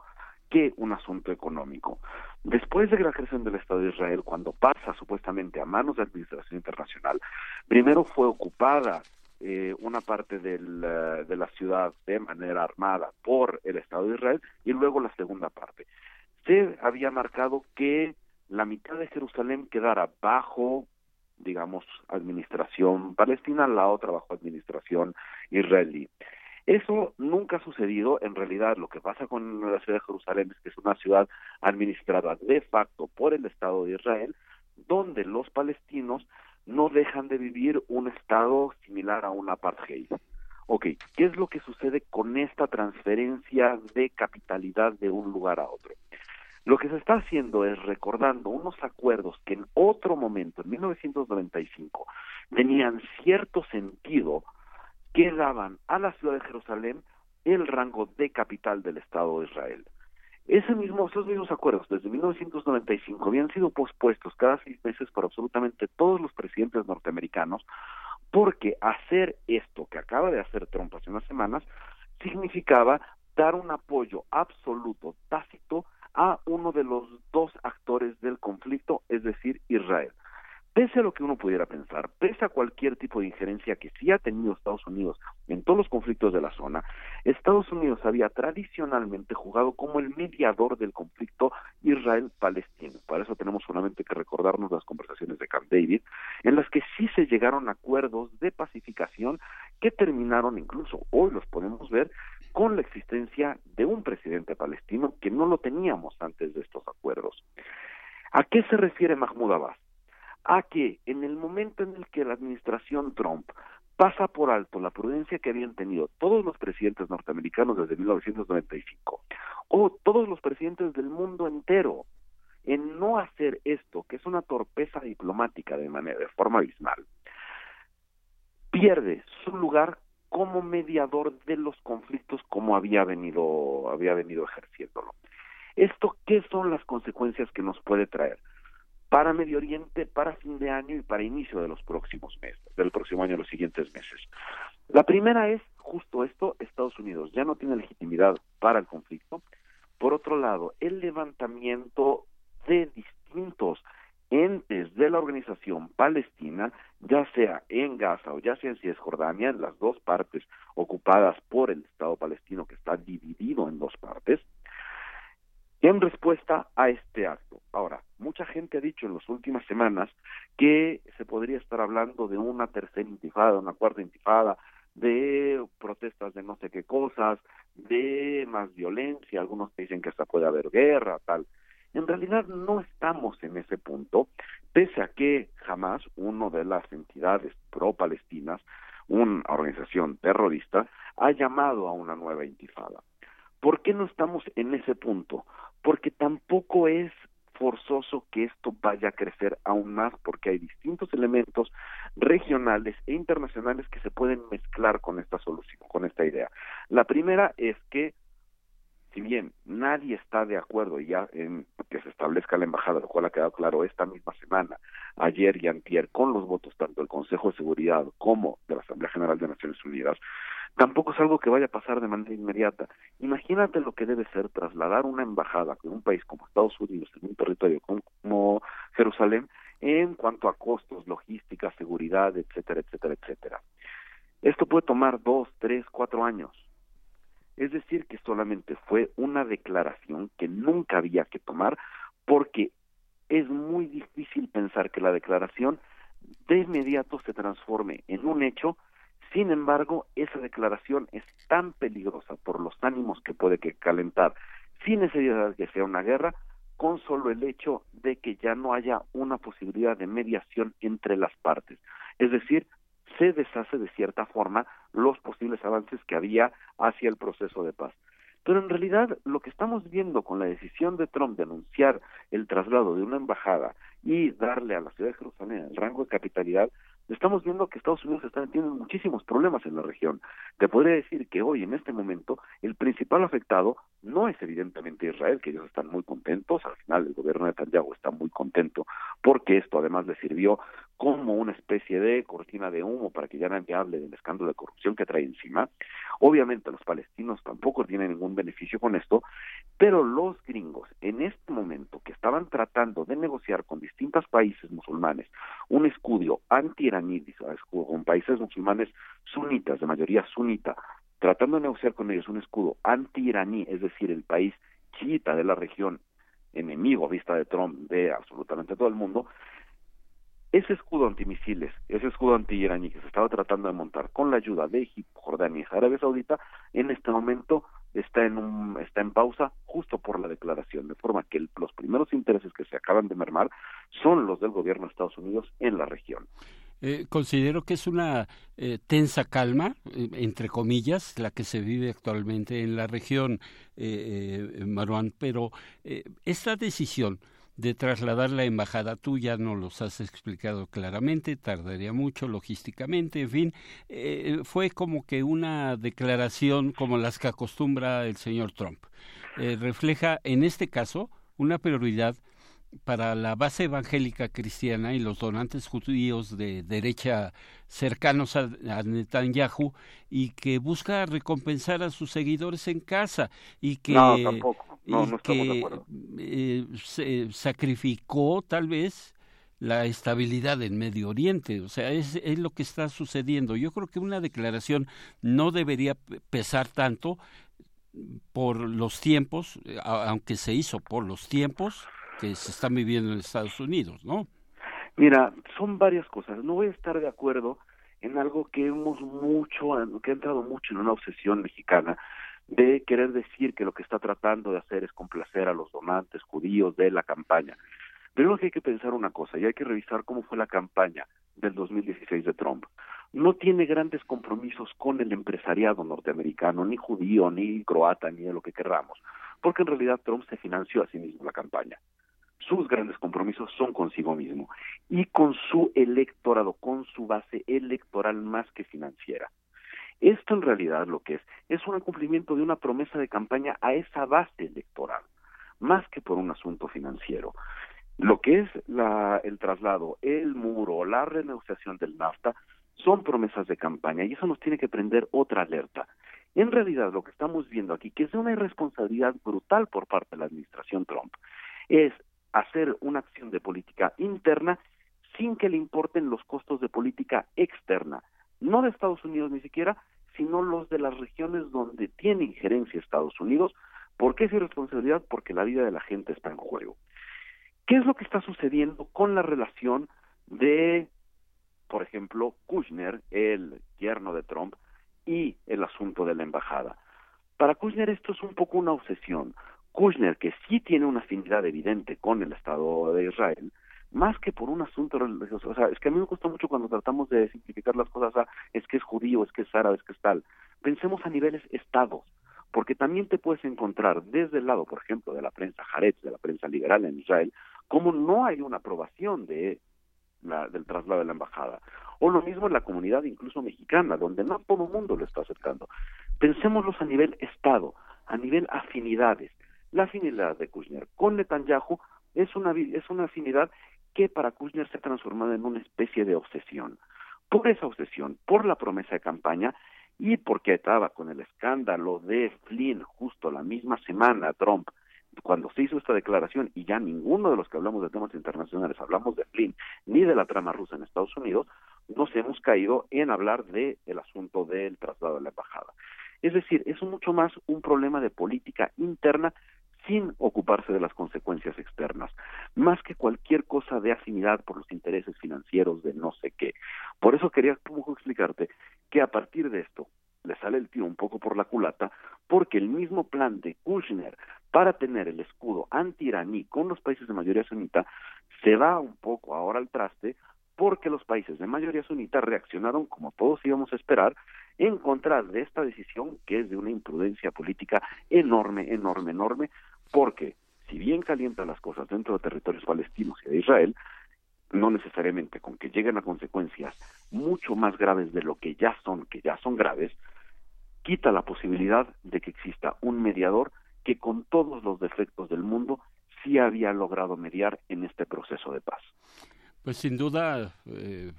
que un asunto económico. Después de la creación del Estado de Israel, cuando pasa supuestamente a manos de administración internacional, primero fue ocupada eh, una parte eh, de la ciudad de manera armada por el Estado de Israel y luego la segunda parte. Se había marcado que la mitad de Jerusalén quedara bajo, digamos, administración palestina, la otra bajo administración israelí. Eso nunca ha sucedido. En realidad, lo que pasa con la ciudad de Jerusalén es que es una ciudad administrada de facto por el Estado de Israel, donde los palestinos no dejan de vivir un estado similar a un apartheid. Ok, ¿qué es lo que sucede con esta transferencia de capitalidad de un lugar a otro? Lo que se está haciendo es recordando unos acuerdos que en otro momento, en 1995, tenían cierto sentido que daban a la ciudad de Jerusalén el rango de capital del Estado de Israel. Ese mismo, esos mismos acuerdos desde 1995 habían sido pospuestos cada seis meses por absolutamente todos los presidentes norteamericanos porque hacer esto que acaba de hacer Trump hace unas semanas significaba dar un apoyo absoluto, tácito, a uno de los dos actores del conflicto, es decir, Israel pese a lo que uno pudiera pensar, pese a cualquier tipo de injerencia que sí ha tenido Estados Unidos en todos los conflictos de la zona, Estados Unidos había tradicionalmente jugado como el mediador del conflicto Israel-Palestino. Para eso tenemos solamente que recordarnos las conversaciones de Camp David, en las que sí se llegaron acuerdos de pacificación que terminaron incluso, hoy los podemos ver, con la existencia de un presidente palestino que no lo teníamos antes de estos acuerdos. ¿A qué se refiere Mahmoud Abbas? A que en el momento en el que la administración Trump pasa por alto la prudencia que habían tenido todos los presidentes norteamericanos desde 1995 o todos los presidentes del mundo entero en no hacer esto, que es una torpeza diplomática de manera de forma abismal, pierde su lugar como mediador de los conflictos como había venido había venido ejerciéndolo. Esto qué son las consecuencias que nos puede traer? Para Medio Oriente para fin de año y para inicio de los próximos meses, del próximo año, los siguientes meses. La primera es justo esto, Estados Unidos ya no tiene legitimidad para el conflicto. Por otro lado, el levantamiento de distintos entes de la organización palestina, ya sea en Gaza o ya sea en Cisjordania, en las dos partes ocupadas por el Estado palestino que está dividido en dos partes, en respuesta a este acto. Mucha gente ha dicho en las últimas semanas que se podría estar hablando de una tercera intifada, una cuarta intifada, de protestas de no sé qué cosas, de más violencia, algunos dicen que hasta puede haber guerra, tal. En realidad no estamos en ese punto, pese a que jamás uno de las entidades pro-palestinas, una organización terrorista, ha llamado a una nueva intifada. ¿Por qué no estamos en ese punto? Porque tampoco es forzoso que esto vaya a crecer aún más porque hay distintos elementos regionales e internacionales que se pueden mezclar con esta solución, con esta idea. La primera es que si bien nadie está de acuerdo ya en que se establezca la embajada, lo cual ha quedado claro esta misma semana, ayer y antier, con los votos tanto del Consejo de Seguridad como de la Asamblea General de Naciones Unidas, tampoco es algo que vaya a pasar de manera inmediata. Imagínate lo que debe ser trasladar una embajada de un país como Estados Unidos en un territorio como Jerusalén en cuanto a costos, logística, seguridad, etcétera, etcétera, etcétera. Esto puede tomar dos, tres, cuatro años. Es decir, que solamente fue una declaración que nunca había que tomar porque es muy difícil pensar que la declaración de inmediato se transforme en un hecho sin embargo, esa declaración es tan peligrosa por los ánimos que puede calentar, sin necesidad de que sea una guerra, con solo el hecho de que ya no haya una posibilidad de mediación entre las partes. Es decir, se deshace de cierta forma los posibles avances que había hacia el proceso de paz. Pero en realidad lo que estamos viendo con la decisión de Trump de anunciar el traslado de una embajada y darle a la ciudad de Jerusalén el rango de capitalidad estamos viendo que Estados Unidos está teniendo muchísimos problemas en la región. Te podría decir que hoy, en este momento, el principal afectado no es evidentemente Israel, que ellos están muy contentos, al final el gobierno de Netanyahu está muy contento, porque esto además le sirvió como una especie de cortina de humo para que ya nadie hable del escándalo de corrupción que trae encima. Obviamente los palestinos tampoco tienen ningún beneficio con esto, pero los gringos en este momento que estaban tratando de negociar con distintos países musulmanes un escudo anti-iraní, con países musulmanes sunitas, de mayoría sunita, tratando de negociar con ellos un escudo anti-iraní, es decir, el país chiita de la región enemigo a vista de Trump de absolutamente todo el mundo, ese escudo antimisiles, ese escudo anti-iraní que se estaba tratando de montar con la ayuda de Egipto, Jordania y Arabia Saudita, en este momento está en un, está en pausa justo por la declaración, de forma que los primeros intereses que se acaban de mermar son los del gobierno de Estados Unidos en la región. Eh, considero que es una eh, tensa calma, eh, entre comillas, la que se vive actualmente en la región, Maruán, pero esta decisión de trasladar la embajada, tú ya no los has explicado claramente, tardaría mucho logísticamente, en fin, fue como que una declaración como las que acostumbra el señor Trump. refleja, en este caso, una prioridad para la base evangélica cristiana y los donantes judíos de derecha cercanos a, Netanyahu y que busca recompensar a sus seguidores en casa y que, se sacrificó tal vez la estabilidad en Medio Oriente. O sea, es, es lo que está sucediendo. Yo creo que una declaración no debería pesar tanto por los tiempos, aunque se hizo por los tiempos, que se están viviendo en Estados Unidos, ¿no? Mira, son varias cosas. No voy a estar de acuerdo en algo que hemos mucho, que ha entrado mucho en una obsesión mexicana de querer decir que lo que está tratando de hacer es complacer a los donantes judíos de la campaña. Pero que hay que pensar una cosa y hay que revisar cómo fue la campaña del 2016 de Trump. No tiene grandes compromisos con el empresariado norteamericano, ni judío, ni croata, ni de lo que querramos, porque en realidad Trump se financió a sí mismo la campaña sus grandes compromisos son consigo mismo y con su electorado, con su base electoral más que financiera. Esto en realidad lo que es es un cumplimiento de una promesa de campaña a esa base electoral, más que por un asunto financiero. Lo que es la, el traslado, el muro, la renegociación del NAFTA son promesas de campaña y eso nos tiene que prender otra alerta. En realidad lo que estamos viendo aquí, que es una irresponsabilidad brutal por parte de la administración Trump, es hacer una acción de política interna sin que le importen los costos de política externa, no de Estados Unidos ni siquiera, sino los de las regiones donde tiene injerencia Estados Unidos. ¿Por qué es irresponsabilidad? Porque la vida de la gente está en juego. ¿Qué es lo que está sucediendo con la relación de, por ejemplo, Kushner, el yerno de Trump, y el asunto de la embajada? Para Kushner esto es un poco una obsesión, Kushner, que sí tiene una afinidad evidente con el Estado de Israel, más que por un asunto religioso. O sea, es que a mí me gusta mucho cuando tratamos de simplificar las cosas a es que es judío, es que es árabe, es que es tal. Pensemos a niveles estados, porque también te puedes encontrar desde el lado, por ejemplo, de la prensa Haaretz, de la prensa liberal en Israel, como no hay una aprobación de la, del traslado de la embajada. O lo mismo en la comunidad incluso mexicana, donde no todo el mundo lo está aceptando. Pensémoslos a nivel Estado, a nivel afinidades. La afinidad de Kushner con Netanyahu es una, es una afinidad que para Kushner se ha transformado en una especie de obsesión. Por esa obsesión, por la promesa de campaña y porque estaba con el escándalo de Flynn justo la misma semana, Trump, cuando se hizo esta declaración y ya ninguno de los que hablamos de temas internacionales hablamos de Flynn ni de la trama rusa en Estados Unidos, nos hemos caído en hablar del el asunto del traslado de la embajada. Es decir, es mucho más un problema de política interna sin ocuparse de las consecuencias externas, más que cualquier cosa de afinidad por los intereses financieros de no sé qué. Por eso quería poco explicarte que a partir de esto le sale el tiro un poco por la culata, porque el mismo plan de Kushner para tener el escudo anti-iraní con los países de mayoría sunita se va un poco ahora al traste porque los países de mayoría sunita reaccionaron, como todos íbamos a esperar, en contra de esta decisión que es de una imprudencia política enorme, enorme, enorme, porque si bien calientan las cosas dentro de territorios palestinos y de Israel, no necesariamente con que lleguen a consecuencias mucho más graves de lo que ya son, que ya son graves, quita la posibilidad de que exista un mediador que con todos los defectos del mundo sí había logrado mediar en este proceso de paz. Pues sin duda, eh,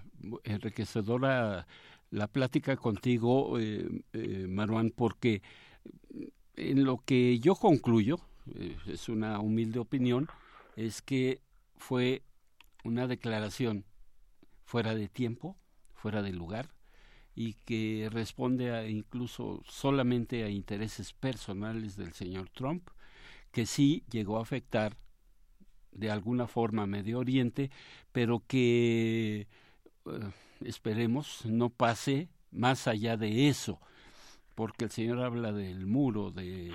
enriquecedora la plática contigo, eh, eh, Maruán, porque en lo que yo concluyo, eh, es una humilde opinión, es que fue una declaración fuera de tiempo, fuera de lugar, y que responde a, incluso solamente a intereses personales del señor Trump, que sí llegó a afectar de alguna forma Medio Oriente, pero que eh, esperemos no pase más allá de eso, porque el Señor habla del muro, de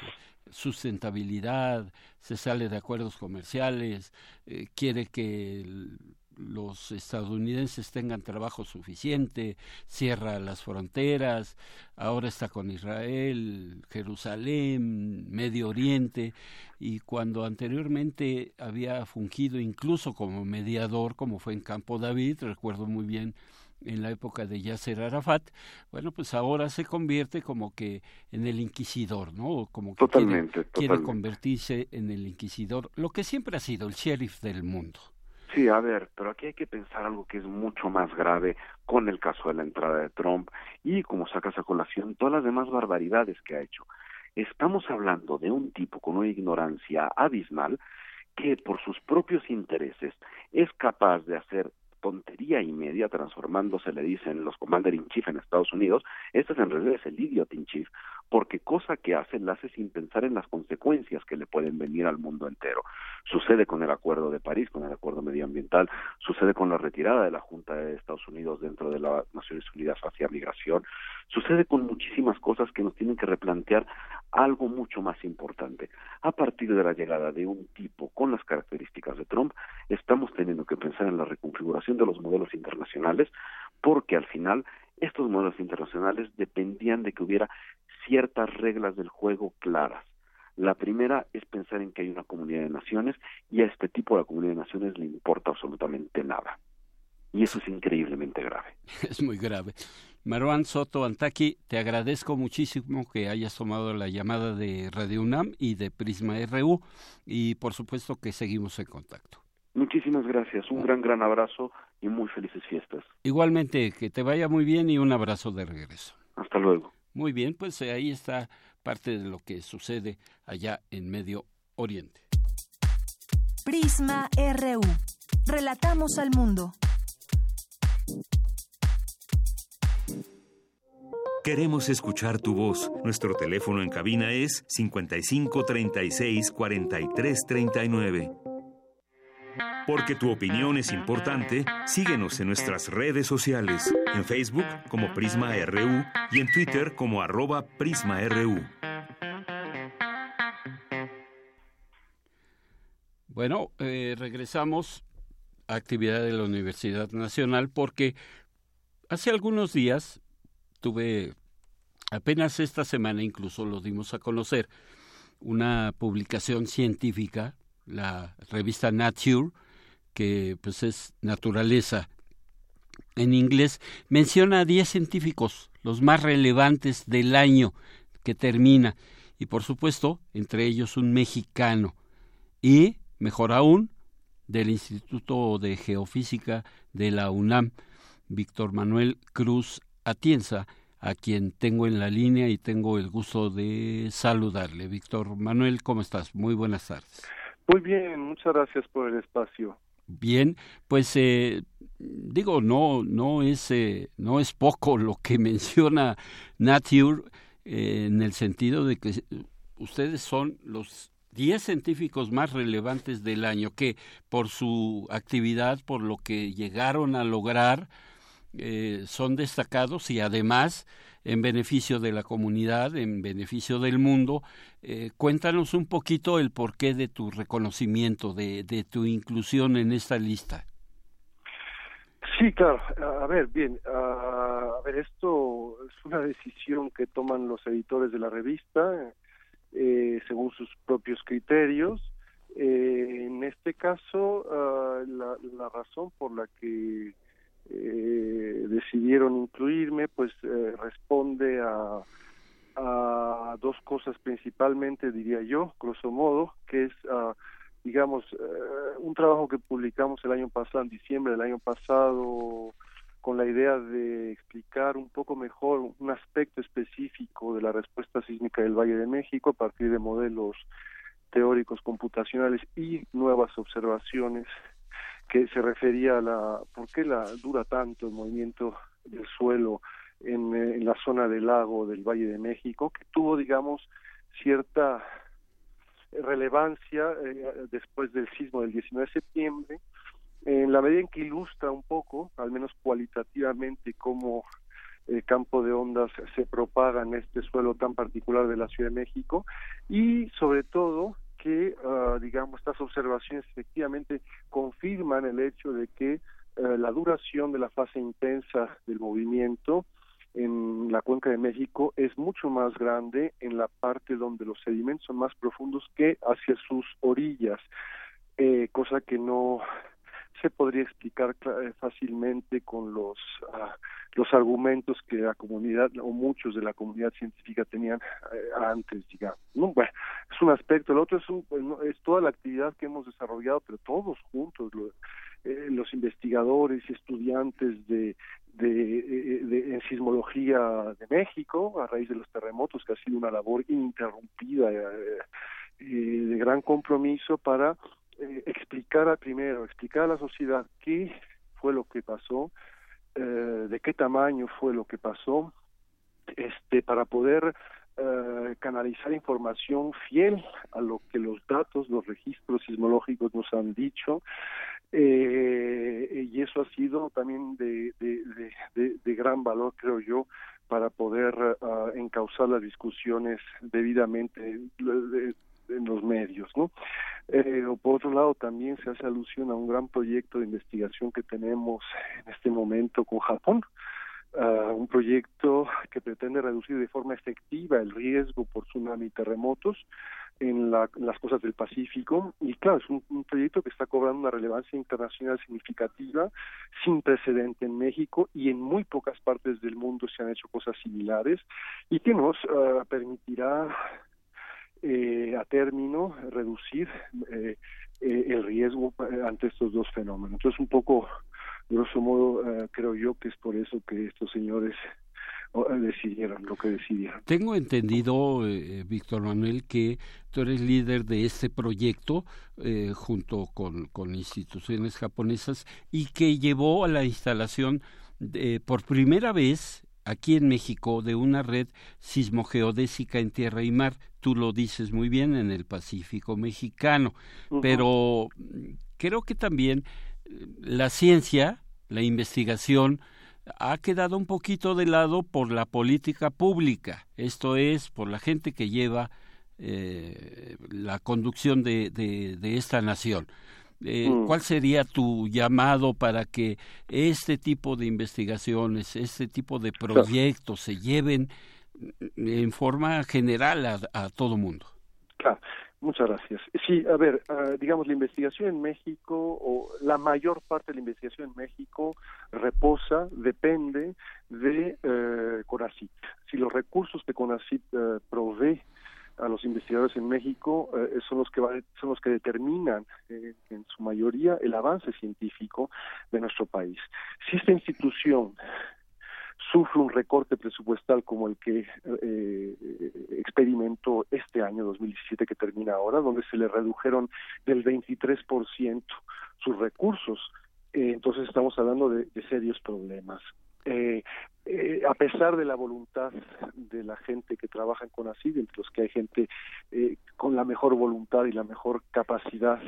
sustentabilidad, se sale de acuerdos comerciales, eh, quiere que los estadounidenses tengan trabajo suficiente, cierra las fronteras, ahora está con Israel, Jerusalén, Medio Oriente, y cuando anteriormente había fungido incluso como mediador, como fue en Campo David, recuerdo muy bien en la época de Yasser Arafat, bueno, pues ahora se convierte como que en el inquisidor, ¿no? Como que quiere convertirse en el inquisidor, lo que siempre ha sido el sheriff del mundo. Sí, a ver, pero aquí hay que pensar algo que es mucho más grave con el caso de la entrada de Trump y como sacas a colación todas las demás barbaridades que ha hecho. Estamos hablando de un tipo con una ignorancia abismal que por sus propios intereses es capaz de hacer tontería y media transformándose, le dicen los commander in chief en Estados Unidos, este es en realidad es el idiot in chief, porque cosa que hace la hace sin pensar en las consecuencias que le pueden venir al mundo entero. Sucede con el Acuerdo de París, con el Acuerdo Medioambiental, sucede con la retirada de la Junta de Estados Unidos dentro de las Naciones Unidas hacia migración, sucede con muchísimas cosas que nos tienen que replantear algo mucho más importante. A partir de la llegada de un tipo con las características de Trump, estamos teniendo que pensar en la reconfiguración de los modelos internacionales, porque al final estos modelos internacionales dependían de que hubiera ciertas reglas del juego claras. La primera es pensar en que hay una comunidad de naciones y a este tipo de comunidad de naciones le importa absolutamente nada. Y eso es increíblemente grave. Es muy grave. Marwan Soto Antaki, te agradezco muchísimo que hayas tomado la llamada de Radio UNAM y de Prisma RU y por supuesto que seguimos en contacto. Muchísimas gracias, un gran, gran abrazo y muy felices fiestas. Igualmente, que te vaya muy bien y un abrazo de regreso. Hasta luego. Muy bien, pues eh, ahí está parte de lo que sucede allá en Medio Oriente. Prisma RU. Relatamos al mundo. Queremos escuchar tu voz. Nuestro teléfono en cabina es 55 36 43 39. Porque tu opinión es importante, síguenos en nuestras redes sociales, en Facebook como Prisma RU y en Twitter como arroba PrismaRU. Bueno, eh, regresamos a actividad de la Universidad Nacional porque hace algunos días tuve, apenas esta semana incluso lo dimos a conocer, una publicación científica, la revista Nature, que pues es naturaleza en inglés, menciona a 10 científicos, los más relevantes del año que termina, y por supuesto, entre ellos un mexicano, y, mejor aún, del Instituto de Geofísica de la UNAM, Víctor Manuel Cruz Atienza, a quien tengo en la línea y tengo el gusto de saludarle. Víctor Manuel, ¿cómo estás? Muy buenas tardes. Muy bien, muchas gracias por el espacio. Bien, pues eh, digo, no, no es, eh, no es poco lo que menciona Nature eh, en el sentido de que ustedes son los 10 científicos más relevantes del año que por su actividad, por lo que llegaron a lograr, son destacados y además en beneficio de la comunidad, en beneficio del mundo. Eh, cuéntanos un poquito el porqué de tu reconocimiento, de, de tu inclusión en esta lista. Sí, claro. A ver, bien. A ver, esto es una decisión que toman los editores de la revista eh, según sus propios criterios. Eh, en este caso, ah, la, la, razón por la que eh, decidieron incluirme, pues eh, responde a, a dos cosas principalmente, diría yo, grosso modo, que es, uh, digamos, uh, un trabajo que publicamos el año pasado, en diciembre del año pasado, con la idea de explicar un poco mejor un aspecto específico de la respuesta sísmica del Valle de México a partir de modelos teóricos computacionales y nuevas observaciones que se refería a la por qué la dura tanto el movimiento del suelo en, eh, la zona del lago del Valle de México, que tuvo, digamos, cierta relevancia eh, después del sismo del 19 de septiembre, en la medida en que ilustra un poco, al menos cualitativamente, cómo el campo de ondas se propaga en este suelo tan particular de la Ciudad de México y sobre todo que, ah, digamos, estas observaciones efectivamente confirman el hecho de que eh, la duración de la fase intensa del movimiento en la cuenca de México es mucho más grande en la parte donde los sedimentos son más profundos que hacia sus orillas, eh, cosa que no se podría explicar eh, fácilmente con los ah, los argumentos que la comunidad o muchos de la comunidad científica tenían eh, antes, digamos. No, bueno, es un aspecto. El otro es, pues, es toda la actividad que hemos desarrollado, pero todos juntos, eh, los investigadores y estudiantes de, de, de, sismología de México a raíz de los terremotos, que ha sido una labor ininterrumpida de gran compromiso para eh, explicar a, primero, explicar a la sociedad qué fue lo que pasó, eh, de qué tamaño fue lo que pasó, este, para poder eh, canalizar información fiel a lo que los datos, los registros sismológicos nos han dicho, y eso ha sido también de, de, de, gran valor, creo yo, para poder uh, encauzar las discusiones debidamente en los medios, ¿no? Eh, por otro lado, también se hace alusión a un gran proyecto de investigación que tenemos en este momento con Japón, un proyecto que pretende reducir de forma efectiva el riesgo por tsunami y terremotos en, las costas del Pacífico. Y claro, es un, proyecto que está cobrando una relevancia internacional significativa, sin precedente en México y en muy pocas partes del mundo se han hecho cosas similares y que nos ah, permitirá eh, a término reducir eh, eh, el riesgo ante estos dos fenómenos. Entonces, un poco, grosso modo, creo yo que es por eso que estos señores decidieron lo que decidieron. Tengo entendido, Víctor Manuel, que tú eres líder de este proyecto junto con, con, instituciones japonesas y que llevó a la instalación de, por primera vez aquí en México de una red sismogeodésica en tierra y mar. Tú lo dices muy bien en el Pacífico mexicano, pero creo que también eh, la ciencia, la investigación, ha quedado un poquito de lado por la política pública, esto es, por la gente que lleva eh, la conducción de, de esta nación. Eh, mm. ¿Cuál sería tu llamado para que este tipo de investigaciones, este tipo de proyectos se lleven en forma general a, a todo mundo? Claro. Muchas gracias. Sí, a ver, ah, digamos, la investigación en México, o la mayor parte de la investigación en México reposa, depende de eh, CONACYT. Si los recursos que CONACYT eh, provee a los investigadores en México eh, son los que son los que determinan eh, en su mayoría el avance científico de nuestro país. Si esta institución sufre un recorte presupuestal como el que eh, experimentó este año 2017 que termina ahora, donde se le redujeron del 23% sus recursos, entonces estamos hablando de serios problemas. Eh, eh, a pesar de la voluntad de la gente que trabaja en CONACYT, entre los que hay gente eh, con la mejor voluntad y la mejor capacidad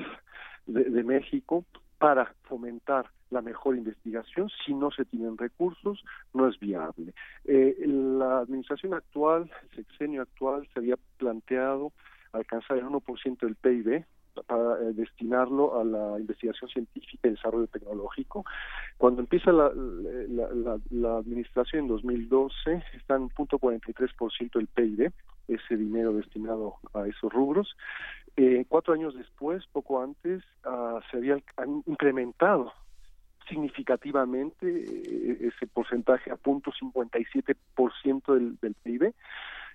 de, México para fomentar la mejor investigación, si no se tienen recursos, no es viable. la administración actual, el sexenio actual, se había planteado alcanzar el 1% del PIB, para eh, destinarlo a la investigación científica y desarrollo tecnológico. Cuando empieza la, la, la, administración en 2012, está en punto 43% del PIB, ese dinero destinado a esos rubros. Eh, cuatro años después, poco antes, uh, se había incrementado significativamente eh, ese porcentaje a punto 57% del, del PIB, es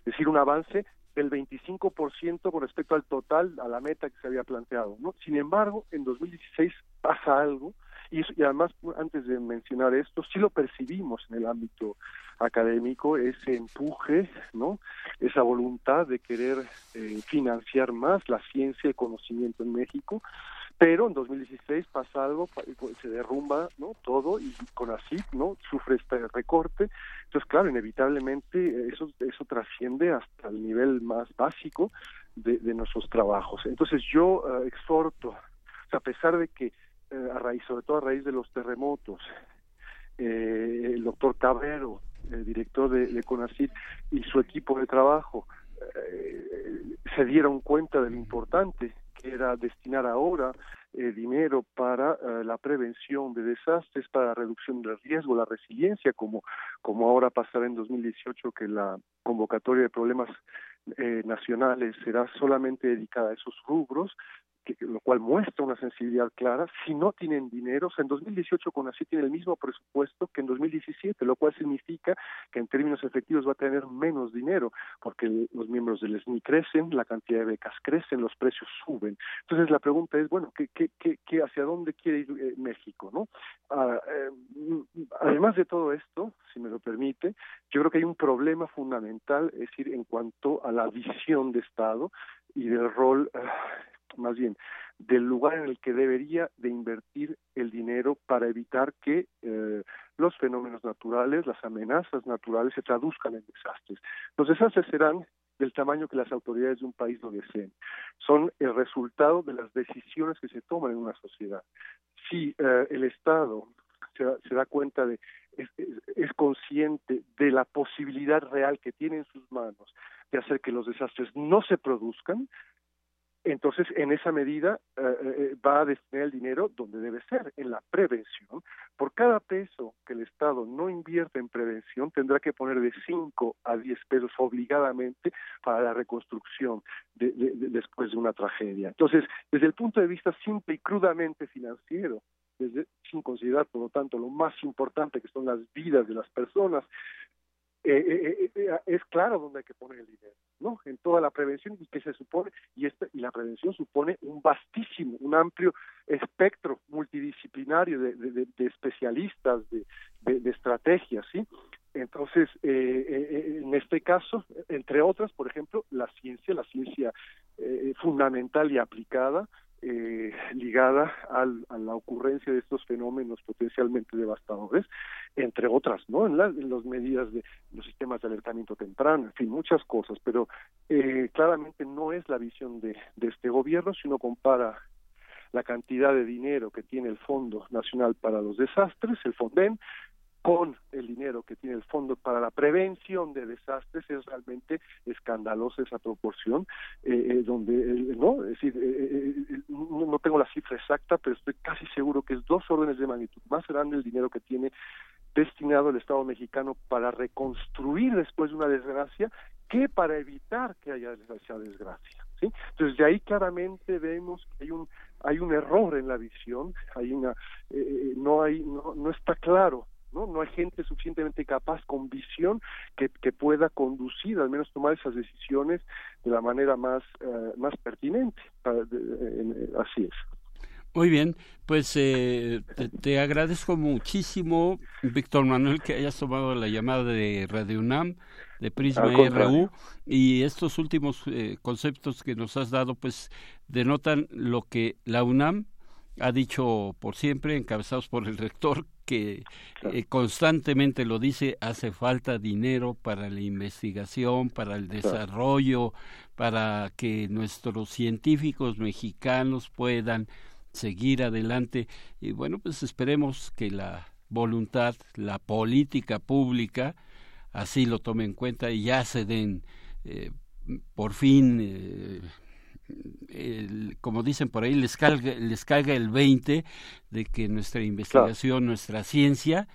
decir, un avance del 25% con respecto al total, a la meta que se había planteado. ¿no? Sin embargo, en 2016 pasa algo, y, y además, antes de mencionar esto, sí lo percibimos en el ámbito académico, ese empuje, ¿no? esa voluntad de querer eh, financiar más la ciencia y conocimiento en México, pero en 2016 pasa algo, se derrumba todo y con ¿no? sufre este recorte. Entonces, claro, inevitablemente eso, eso trasciende hasta el nivel más básico de, nuestros trabajos. Entonces, yo eh, exhorto, a pesar de que eh, a raíz, sobre todo a raíz de los terremotos, eh, el doctor Cabrero, el director de, de y su equipo de trabajo se dieron cuenta de lo importante era destinar ahora eh, dinero para eh, la prevención de desastres, para la reducción del riesgo, la resiliencia, como, como ahora pasará en 2018 que la convocatoria de problemas eh, nacionales será solamente dedicada a esos rubros, lo cual muestra una sensibilidad clara. Si no tienen dinero, o sea, en 2018 con así tiene el mismo presupuesto que en 2017, lo cual significa que en términos efectivos va a tener menos dinero, porque los miembros del SNI crecen, la cantidad de becas crecen, los precios suben. Entonces la pregunta es, bueno, ¿qué, qué, qué, hacia dónde quiere ir eh, México? ¿no? Ah, eh, además de todo esto, si me lo permite, yo creo que hay un problema fundamental, es decir, en cuanto a la visión de Estado y del rol ah, más bien del lugar en el que debería de invertir el dinero para evitar que eh, los fenómenos naturales, las amenazas naturales se traduzcan en desastres. Los desastres serán del tamaño que las autoridades de un país lo deseen. Son el resultado de las decisiones que se toman en una sociedad. Si eh, el Estado se, da cuenta de, es consciente de la posibilidad real que tiene en sus manos de hacer que los desastres no se produzcan, entonces en esa medida eh, eh, eh, va a destinar el dinero donde debe ser, en la prevención. Por cada peso que el Estado no invierte en prevención, tendrá que poner de 5 a 10 pesos obligadamente para la reconstrucción después de una tragedia. Entonces, desde el punto de vista simple y crudamente financiero, desde, sin considerar, por lo tanto, lo más importante que son las vidas de las personas, eh, eh, eh, es claro dónde hay que poner el dinero, ¿no? En toda la prevención y que se supone y esta y la prevención supone un vastísimo, un amplio espectro multidisciplinario de, de, de especialistas, de, de, estrategias, ¿sí? Entonces, en este caso, entre otras, por ejemplo, la ciencia, la ciencia fundamental y aplicada, eh, ligada al, a la ocurrencia de estos fenómenos potencialmente devastadores, entre otras, ¿no? En, las medidas de los sistemas de alertamiento temprano, en fin, muchas cosas, pero eh, claramente no es la visión de, de este gobierno, si uno compara la cantidad de dinero que tiene el Fondo Nacional para los Desastres, el FONDEN, con el dinero que tiene el Fondo para la Prevención de Desastres es realmente escandalosa esa proporción, eh, eh donde, eh, ¿no? Es decir, eh, no, tengo la cifra exacta, pero estoy casi seguro que es dos órdenes de magnitud más grande el dinero que tiene destinado el Estado mexicano para reconstruir después de una desgracia que para evitar que haya esa desgracia. ¿sí? Entonces, de ahí claramente vemos que hay un hay un error en la visión, hay una no hay no, no está claro ¿no? No hay gente suficientemente capaz, con visión, que, que pueda conducir, al menos tomar esas decisiones de la manera más, eh, más pertinente. así es. Muy bien, pues eh, te, agradezco muchísimo, Víctor Manuel, que hayas tomado la llamada de Radio UNAM, de Prisma RU, y estos últimos eh, conceptos que nos has dado, pues denotan lo que la UNAM ha dicho por siempre, encabezados por el rector, que eh, constantemente lo dice, hace falta dinero para la investigación, para el desarrollo, para que nuestros científicos mexicanos puedan seguir adelante. Y bueno, pues esperemos que la voluntad, la política pública, así lo tome en cuenta y ya se den eh, por fin eh, como dicen por ahí, les caiga, les caiga el 20 de que nuestra investigación, nuestra ciencia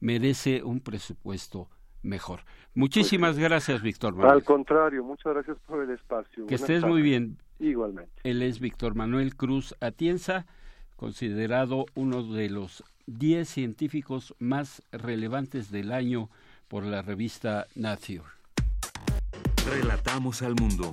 merece un presupuesto mejor. Muchísimas pues, gracias, Víctor Manuel. Al contrario, muchas gracias por el espacio. Que estés muy bien. Igualmente. Él es Víctor Manuel Cruz Atienza, considerado uno de los 10 científicos más relevantes del año por la revista Nature. Relatamos al mundo.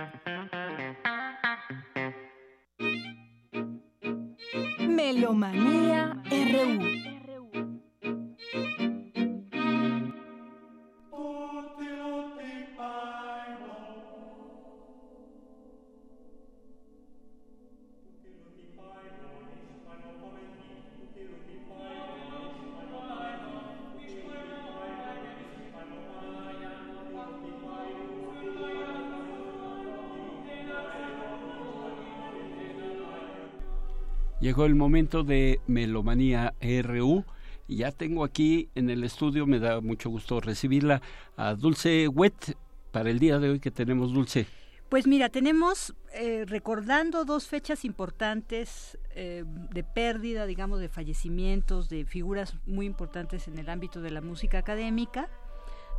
El momento de Melomanía RU. Ya tengo aquí en el estudio, me da mucho gusto recibirla, a Dulce Wet para el día de hoy que tenemos, Dulce. Pues mira, tenemos eh, recordando dos fechas importantes eh, de pérdida, digamos, de fallecimientos, de figuras muy importantes en el ámbito de la música académica.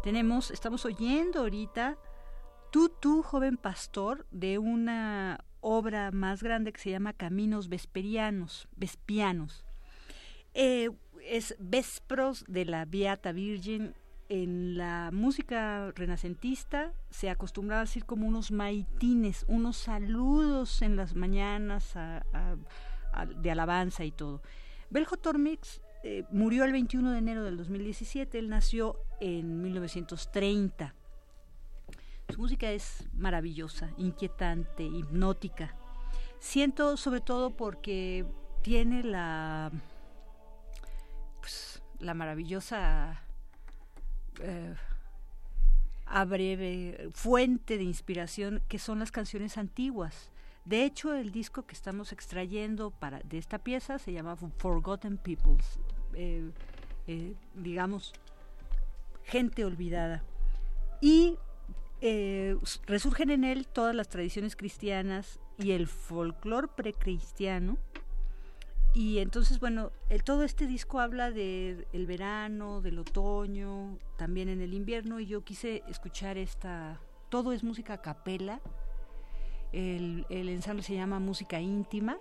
Tenemos, estamos oyendo ahorita Tú, tú, joven pastor, de una obra más grande que se llama Caminos Vesperianos, Vespianos. Eh, es Vespros de la Beata Virgen. En la música renacentista se acostumbraba a decir como unos maitines, unos saludos en las mañanas de alabanza y todo. Beljo Tormix eh, murió el 21 de enero del 2017, él nació en 1930 su música es maravillosa, inquietante, hipnótica. Siento sobre todo porque tiene la, pues, la maravillosa eh, breve fuente de inspiración que son las canciones antiguas. De hecho, el disco que estamos extrayendo para, de esta pieza se llama Forgotten Peoples, eh, eh, digamos, gente olvidada. Y eh, resurgen en él todas las tradiciones cristianas y el folclore precristiano. Y entonces, bueno, el, todo este disco habla del el verano, del otoño, también en el invierno, y yo quise escuchar esta, todo es música a capela, el, el ensamble se llama Música Íntima,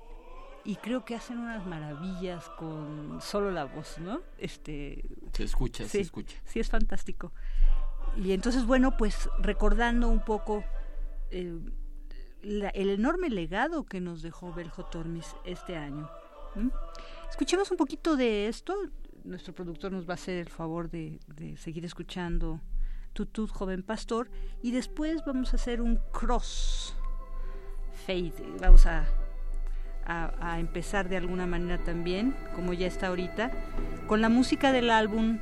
y creo que hacen unas maravillas con solo la voz, ¿no? Este, se escucha, se escucha. Sí, es fantástico. Y entonces, bueno, pues recordando un poco eh, el enorme legado que nos dejó Beljo Tormis este año. Escuchemos un poquito de esto. Nuestro productor nos va a hacer el favor de, seguir escuchando Tutut, joven pastor. Y después vamos a hacer un cross fade. Vamos a, a, a empezar de alguna manera también, como ya está ahorita, con la música del álbum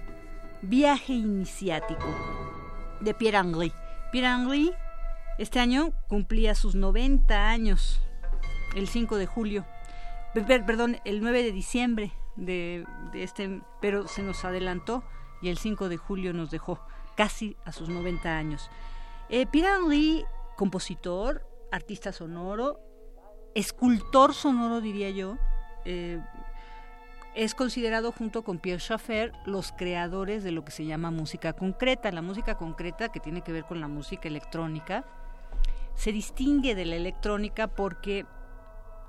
Viaje Iniciático de Pierre Henry. Pierre Henry este año cumplía sus 90 años, el 5 de julio, perdón, el 9 de diciembre de, este, pero se nos adelantó y el 5 de julio nos dejó casi a sus 90 años. Eh, Pierre Henry, compositor, artista sonoro, escultor sonoro diría yo, eh, es considerado junto con Pierre Schaeffer los creadores de lo que se llama música concreta. La música concreta, que tiene que ver con la música electrónica, se distingue de la electrónica porque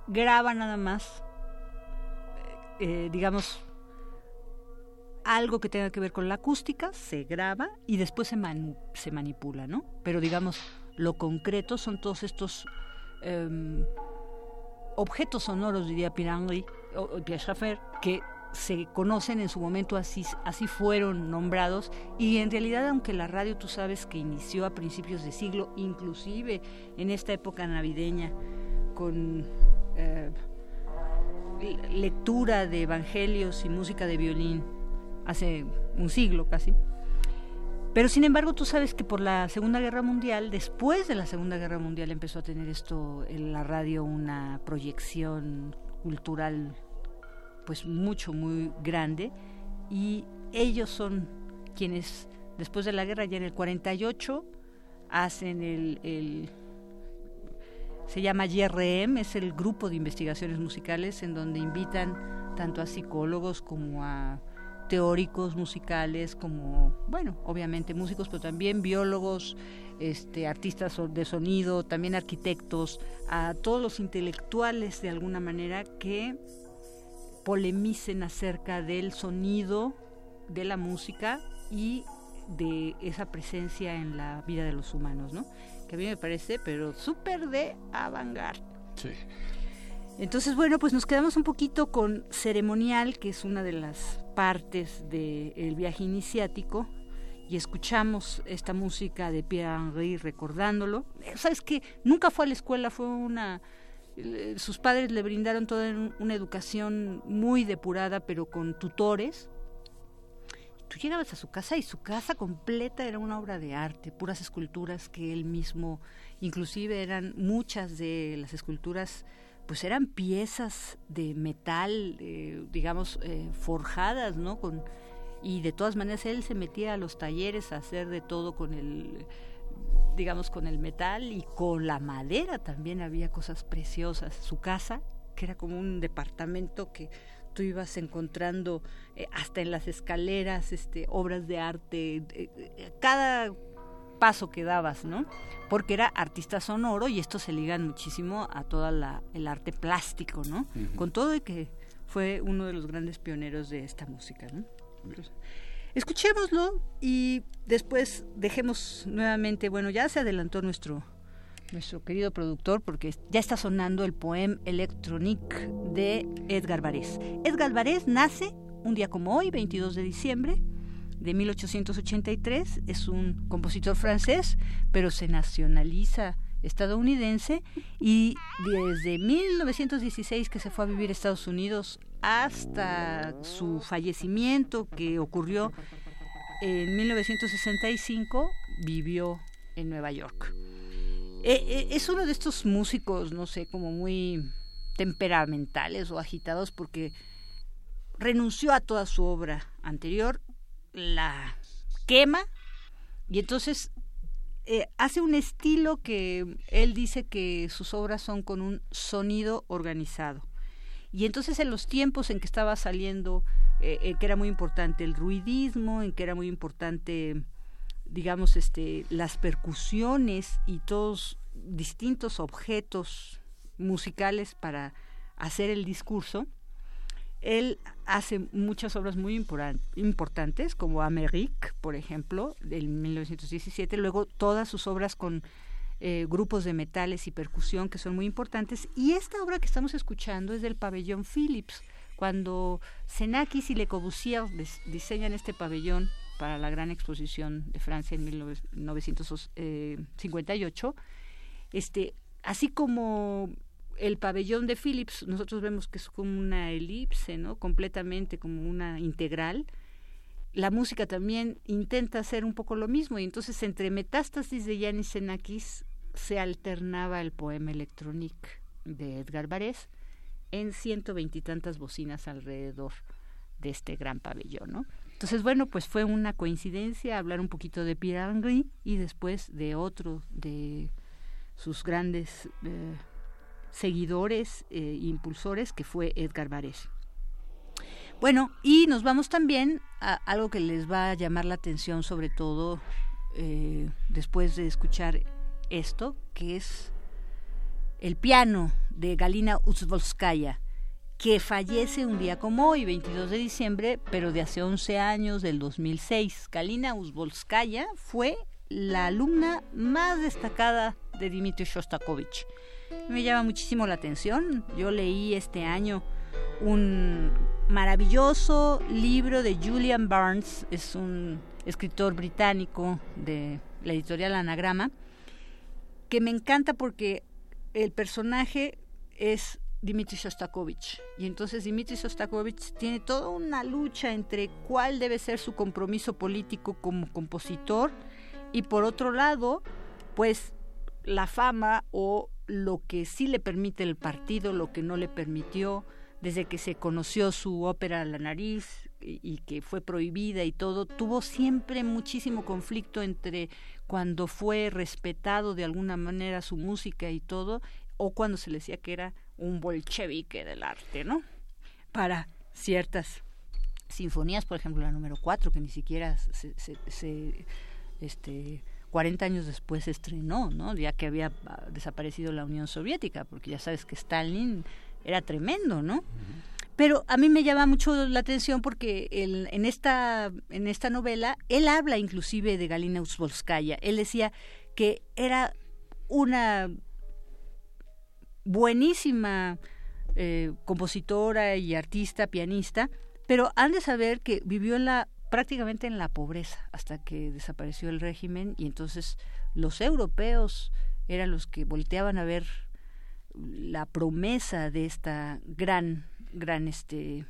graba nada más, eh, digamos, algo que tenga que ver con la acústica, se graba y después se, se manipula, ¿no? Pero digamos, lo concreto son todos estos em, objetos sonoros, diría Pirangli, Pierre Schaeffer, que se conocen en su momento así, así fueron nombrados. Y en realidad aunque la radio tú sabes que inició a principios de siglo, inclusive en esta época navideña con eh, lectura de evangelios y música de violín hace un siglo casi, pero sin embargo tú sabes que por la Segunda Guerra Mundial, después de la Segunda Guerra Mundial empezó a tener esto en la radio una proyección cultural pues mucho, muy grande. Y ellos son quienes después de la guerra, ya en el 48, hacen el, se llama YRM, es el grupo de investigaciones musicales en donde invitan tanto a psicólogos como a teóricos musicales, como, bueno, obviamente músicos, pero también biólogos, este, artistas de sonido, también arquitectos, a todos los intelectuales de alguna manera que polemicen acerca del sonido de la música y de esa presencia en la vida de los humanos, ¿no? Que a mí me parece, pero súper de avangar. Sí. Entonces, bueno, pues nos quedamos un poquito con ceremonial, que es una de las partes del viaje iniciático, y escuchamos esta música de Pierre Henry recordándolo. ¿Sabes qué? Nunca fue a la escuela, fue una sus padres le brindaron toda una educación muy depurada, pero con tutores. Tú llegabas a su casa y su casa completa era una obra de arte, puras esculturas que él mismo, inclusive eran muchas de las esculturas pues eran piezas de metal, eh, digamos, eh, forjadas, ¿no? Con, y de todas maneras él se metía a los talleres a hacer de todo con el digamos con el metal y con la madera también había cosas preciosas su casa que era como un departamento que tú ibas encontrando eh, hasta en las escaleras este obras de arte cada paso que dabas, ¿no? Porque era artista sonoro y esto se ligan muchísimo a toda la el arte plástico, ¿no? Con todo de que fue uno de los grandes pioneros de esta música, ¿no? escuchémoslo y después dejemos nuevamente, bueno, ya se adelantó nuestro nuestro querido productor porque ya está sonando el poema Electronique de Edgar Varés. Edgar Varés nace un día como hoy, 22 de diciembre de 1883, es un compositor francés, pero se nacionaliza estadounidense y desde 1916 que se fue a vivir a Estados Unidos hasta su fallecimiento que ocurrió en 1965 vivió en Nueva York. E, e, es uno de estos músicos, no sé, como muy temperamentales o agitados porque renunció a toda su obra anterior, la quema y entonces eh, hace un estilo que él dice que sus obras son con un sonido organizado. Y entonces en los tiempos en que estaba saliendo, eh, en que era muy importante el ruidismo, en que era muy importante, digamos, este, las percusiones y todos distintos objetos musicales para hacer el discurso, él hace muchas obras muy importantes, como Amérique, por ejemplo, del 1917, luego todas sus obras con eh, grupos de metales y percusión que son muy importantes. Y esta obra que estamos escuchando es del pabellón Philips, cuando Senakis y Le Corbusier diseñan este pabellón para la gran exposición de Francia en 1958. Este, así como el pabellón de Philips, nosotros vemos que es como una elipse, ¿no? Completamente como una integral. La música también intenta hacer un poco lo mismo y entonces entre Metástasis de Yanis Xenakis se alternaba el poema electrónico de Edgar Varés en ciento veintitantas bocinas alrededor de este gran pabellón, ¿no? Entonces, bueno, pues fue una coincidencia hablar un poquito de Pierre Henry y después de otro de sus grandes eh, seguidores e impulsores que fue Edgar Varese. Bueno, y nos vamos también a algo que les va a llamar la atención, sobre todo eh, después de escuchar esto, que es el piano de Galina Uzvolskaya, que fallece un día como hoy, 22 de diciembre, pero de hace 11 años, del 2006. Galina Uzvolskaya fue la alumna más destacada de Dmitri Shostakovich me llama muchísimo la atención. Yo leí este año un maravilloso libro de Julian Barnes, es un escritor británico de la editorial Anagrama, que me encanta porque el personaje es Dmitry Shostakovich. Y entonces Dmitry Shostakovich tiene toda una lucha entre cuál debe ser su compromiso político como compositor y por otro lado, pues la fama o lo que sí le permite el partido, lo que no le permitió, desde que se conoció su ópera La nariz y, que fue prohibida y todo, tuvo siempre muchísimo conflicto entre cuando fue respetado de alguna manera su música y todo, o cuando se le decía que era un bolchevique del arte, ¿no? Para ciertas sinfonías, por ejemplo la número 4, que ni siquiera se, se este, 40 años después se estrenó, ¿no? Ya que había ah, desaparecido la Unión Soviética, porque ya sabes que Stalin era tremendo, ¿no? Pero a mí me llama mucho la atención porque en, esta, en esta novela él habla inclusive de Galina Uzbolskaya. Él decía que era una buenísima eh, compositora y artista, pianista, pero han de saber que vivió en la prácticamente en la pobreza hasta que desapareció el régimen y entonces los europeos eran los que volteaban a ver la promesa de esta gran gran este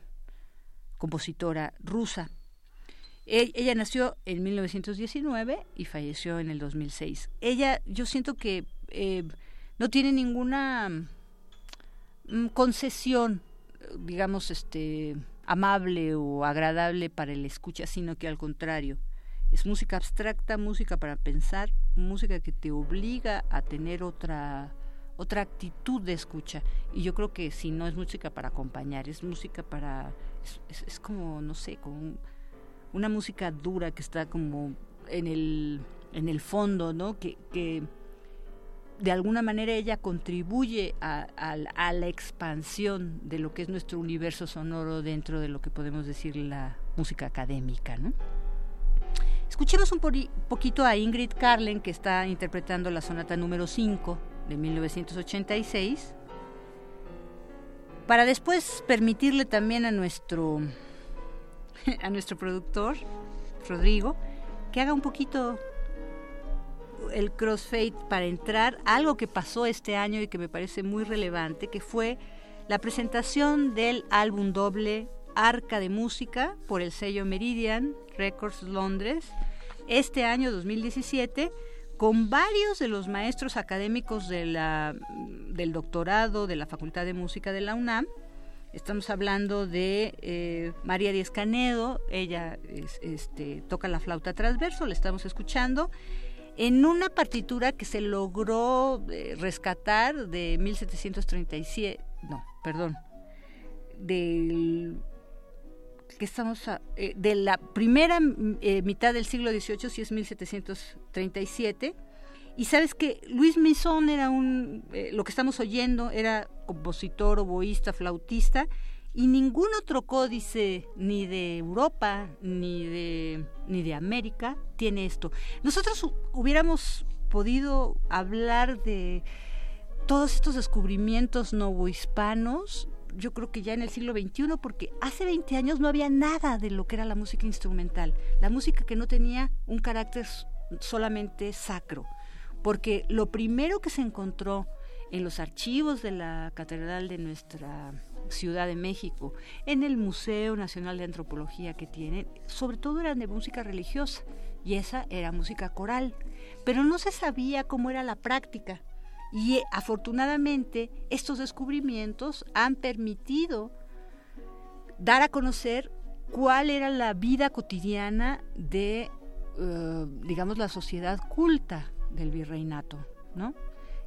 compositora rusa. E, ella nació en 1919 y falleció en el 2006. Ella, yo siento que eh, no tiene ninguna mm, concesión, digamos, este amable o agradable para el escucha, sino que al contrario, es música abstracta, música para pensar, música que te obliga a tener otra otra actitud de escucha. Y yo creo que si no es música para acompañar es música para es, como no sé como una música dura que está como en el en el fondo no que de alguna manera ella contribuye a, la expansión de lo que es nuestro universo sonoro dentro de lo que podemos decir la música académica Escuchemos un poquito a Ingrid Carlen, que está interpretando la sonata número 5 de 1986, para después permitirle también a nuestro, a nuestro productor, Rodrigo, que haga un poquito el crossfade para entrar algo que pasó este año y que me parece muy relevante, que fue la presentación del álbum doble Arca de Música por el sello Meridian Records Londres este año 2017 con varios de los maestros académicos de del doctorado de la Facultad de Música de la UNAM. Estamos hablando de eh, María Díaz Canedo, ella este, toca la flauta transverso, la estamos escuchando, en una partitura que se logró eh, rescatar de 1737, no, perdón, del que estamos eh, de la primera eh, mitad del siglo XVIII, si es 1737, y sabes que Luis Misón era un, lo que estamos oyendo, era compositor, oboísta, flautista, y ningún otro códice, ni de Europa, ni de, ni de América, tiene esto. Nosotros hubiéramos podido hablar de todos estos descubrimientos novohispanos yo creo que ya en el siglo XXI, porque hace 20 años no había nada de lo que era la música instrumental, la música que no tenía un carácter solamente sacro, porque lo primero que se encontró en los archivos de la catedral de nuestra Ciudad de México, en el Museo Nacional de Antropología que tiene, sobre todo eran de música religiosa, y esa era música coral, pero no se sabía cómo era la práctica y eh, afortunadamente estos descubrimientos han permitido dar a conocer cuál era la vida cotidiana de, eh, digamos, la sociedad culta del virreinato, ¿no?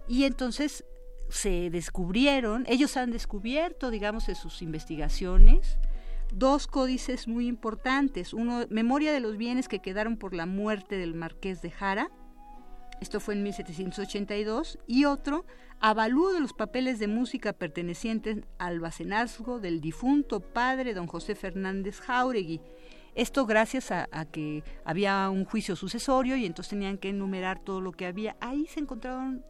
Y entonces se descubrieron, ellos han descubierto, digamos, en sus investigaciones, dos códices muy importantes. Uno, Memoria de los bienes que quedaron por la muerte del marqués de Jara, esto fue en 1782, y otro, avalúo de los papeles de música pertenecientes al bacenazgo del difunto padre don José Fernández Jauregui. Esto gracias a, que había un juicio sucesorio y entonces tenían que enumerar todo lo que había. Ahí se encontraron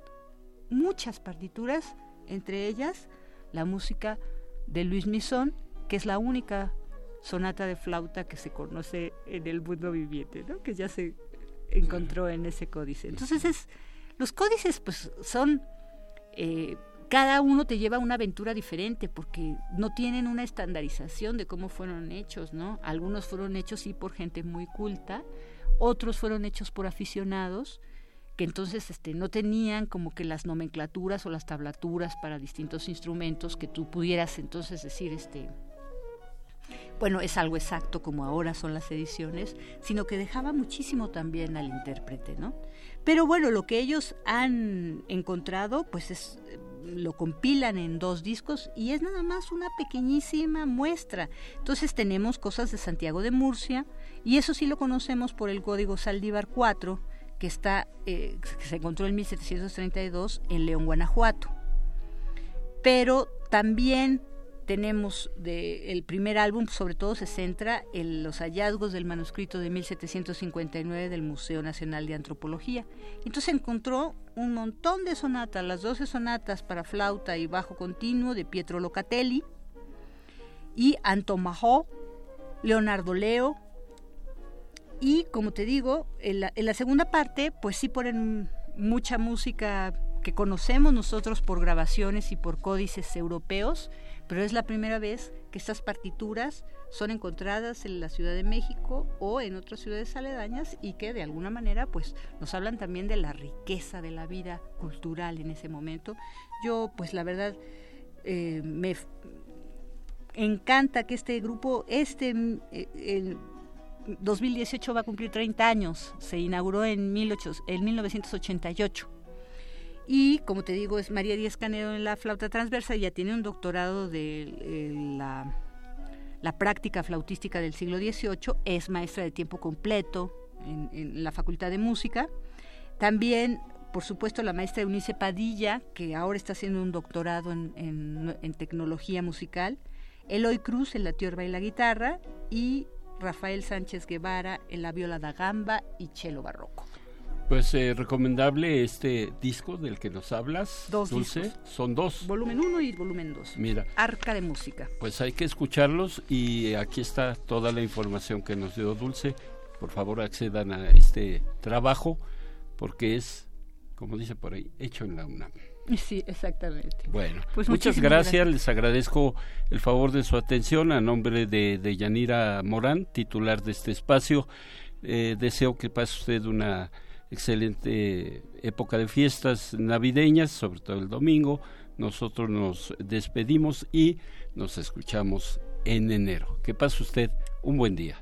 muchas partituras, entre ellas la música de Luis Misón, que es la única sonata de flauta que se conoce en el mundo viviente, ¿no? que ya se encontró en ese códice. Entonces es, los códices pues son, eh, cada uno te lleva una aventura diferente porque no tienen una estandarización de cómo fueron hechos, ¿no? Algunos fueron hechos sí por gente muy culta, otros fueron hechos por aficionados que entonces este, no tenían como que las nomenclaturas o las tablaturas para distintos instrumentos que tú pudieras entonces decir, este, bueno, es algo exacto como ahora son las ediciones, sino que dejaba muchísimo también al intérprete, ¿no? Pero bueno, lo que ellos han encontrado, pues es lo compilan en dos discos y es nada más una pequeñísima muestra. Entonces tenemos cosas de Santiago de Murcia y eso sí lo conocemos por el código Saldívar 4 que está eh, se encontró en 1732 en León, Guanajuato. Pero también tenemos el primer álbum, sobre todo se centra en los hallazgos del manuscrito de 1759 del Museo Nacional de Antropología. Entonces encontró un montón de sonatas, las 12 sonatas para flauta y bajo continuo de Pietro Locatelli y Antomajó, Leonardo Leo. Y como te digo, en la, segunda parte, pues sí ponen mucha música que conocemos nosotros por grabaciones y por códices europeos, pero es la primera vez que estas partituras son encontradas en la Ciudad de México o en otras ciudades aledañas y que de alguna manera pues nos hablan también de la riqueza de la vida cultural en ese momento. Yo pues la verdad eh, me encanta que este grupo, este, el 2018 va a cumplir 30 años, se inauguró en, 18, en 1988. Y como te digo, es María Díaz Canedo en la flauta transversa, ya tiene un doctorado de la, la, práctica flautística del siglo XVIII, es maestra de tiempo completo en, la Facultad de Música. También, por supuesto, la maestra Eunice Padilla, que ahora está haciendo un doctorado en, en tecnología musical. Eloy Cruz en la tiorba y la guitarra y Rafael Sánchez Guevara en la viola da gamba y cello barroco. Pues eh, recomendable este disco del que nos hablas, dos Dulce. Son dos. Volumen 1 y volumen 2. Mira. Arca de música. Pues hay que escucharlos y aquí está toda la información que nos dio Dulce. Por favor accedan a este trabajo porque es, como dice por ahí, hecho en la UNAM. Sí, exactamente. Bueno, pues muchas gracias. Les agradezco el favor de su atención a nombre de, de Yanira Morán, titular de este espacio. Eh, deseo que pase usted una excelente época de fiestas navideñas, sobre todo el domingo. Nosotros nos despedimos y nos escuchamos en enero. Que pase usted un buen día.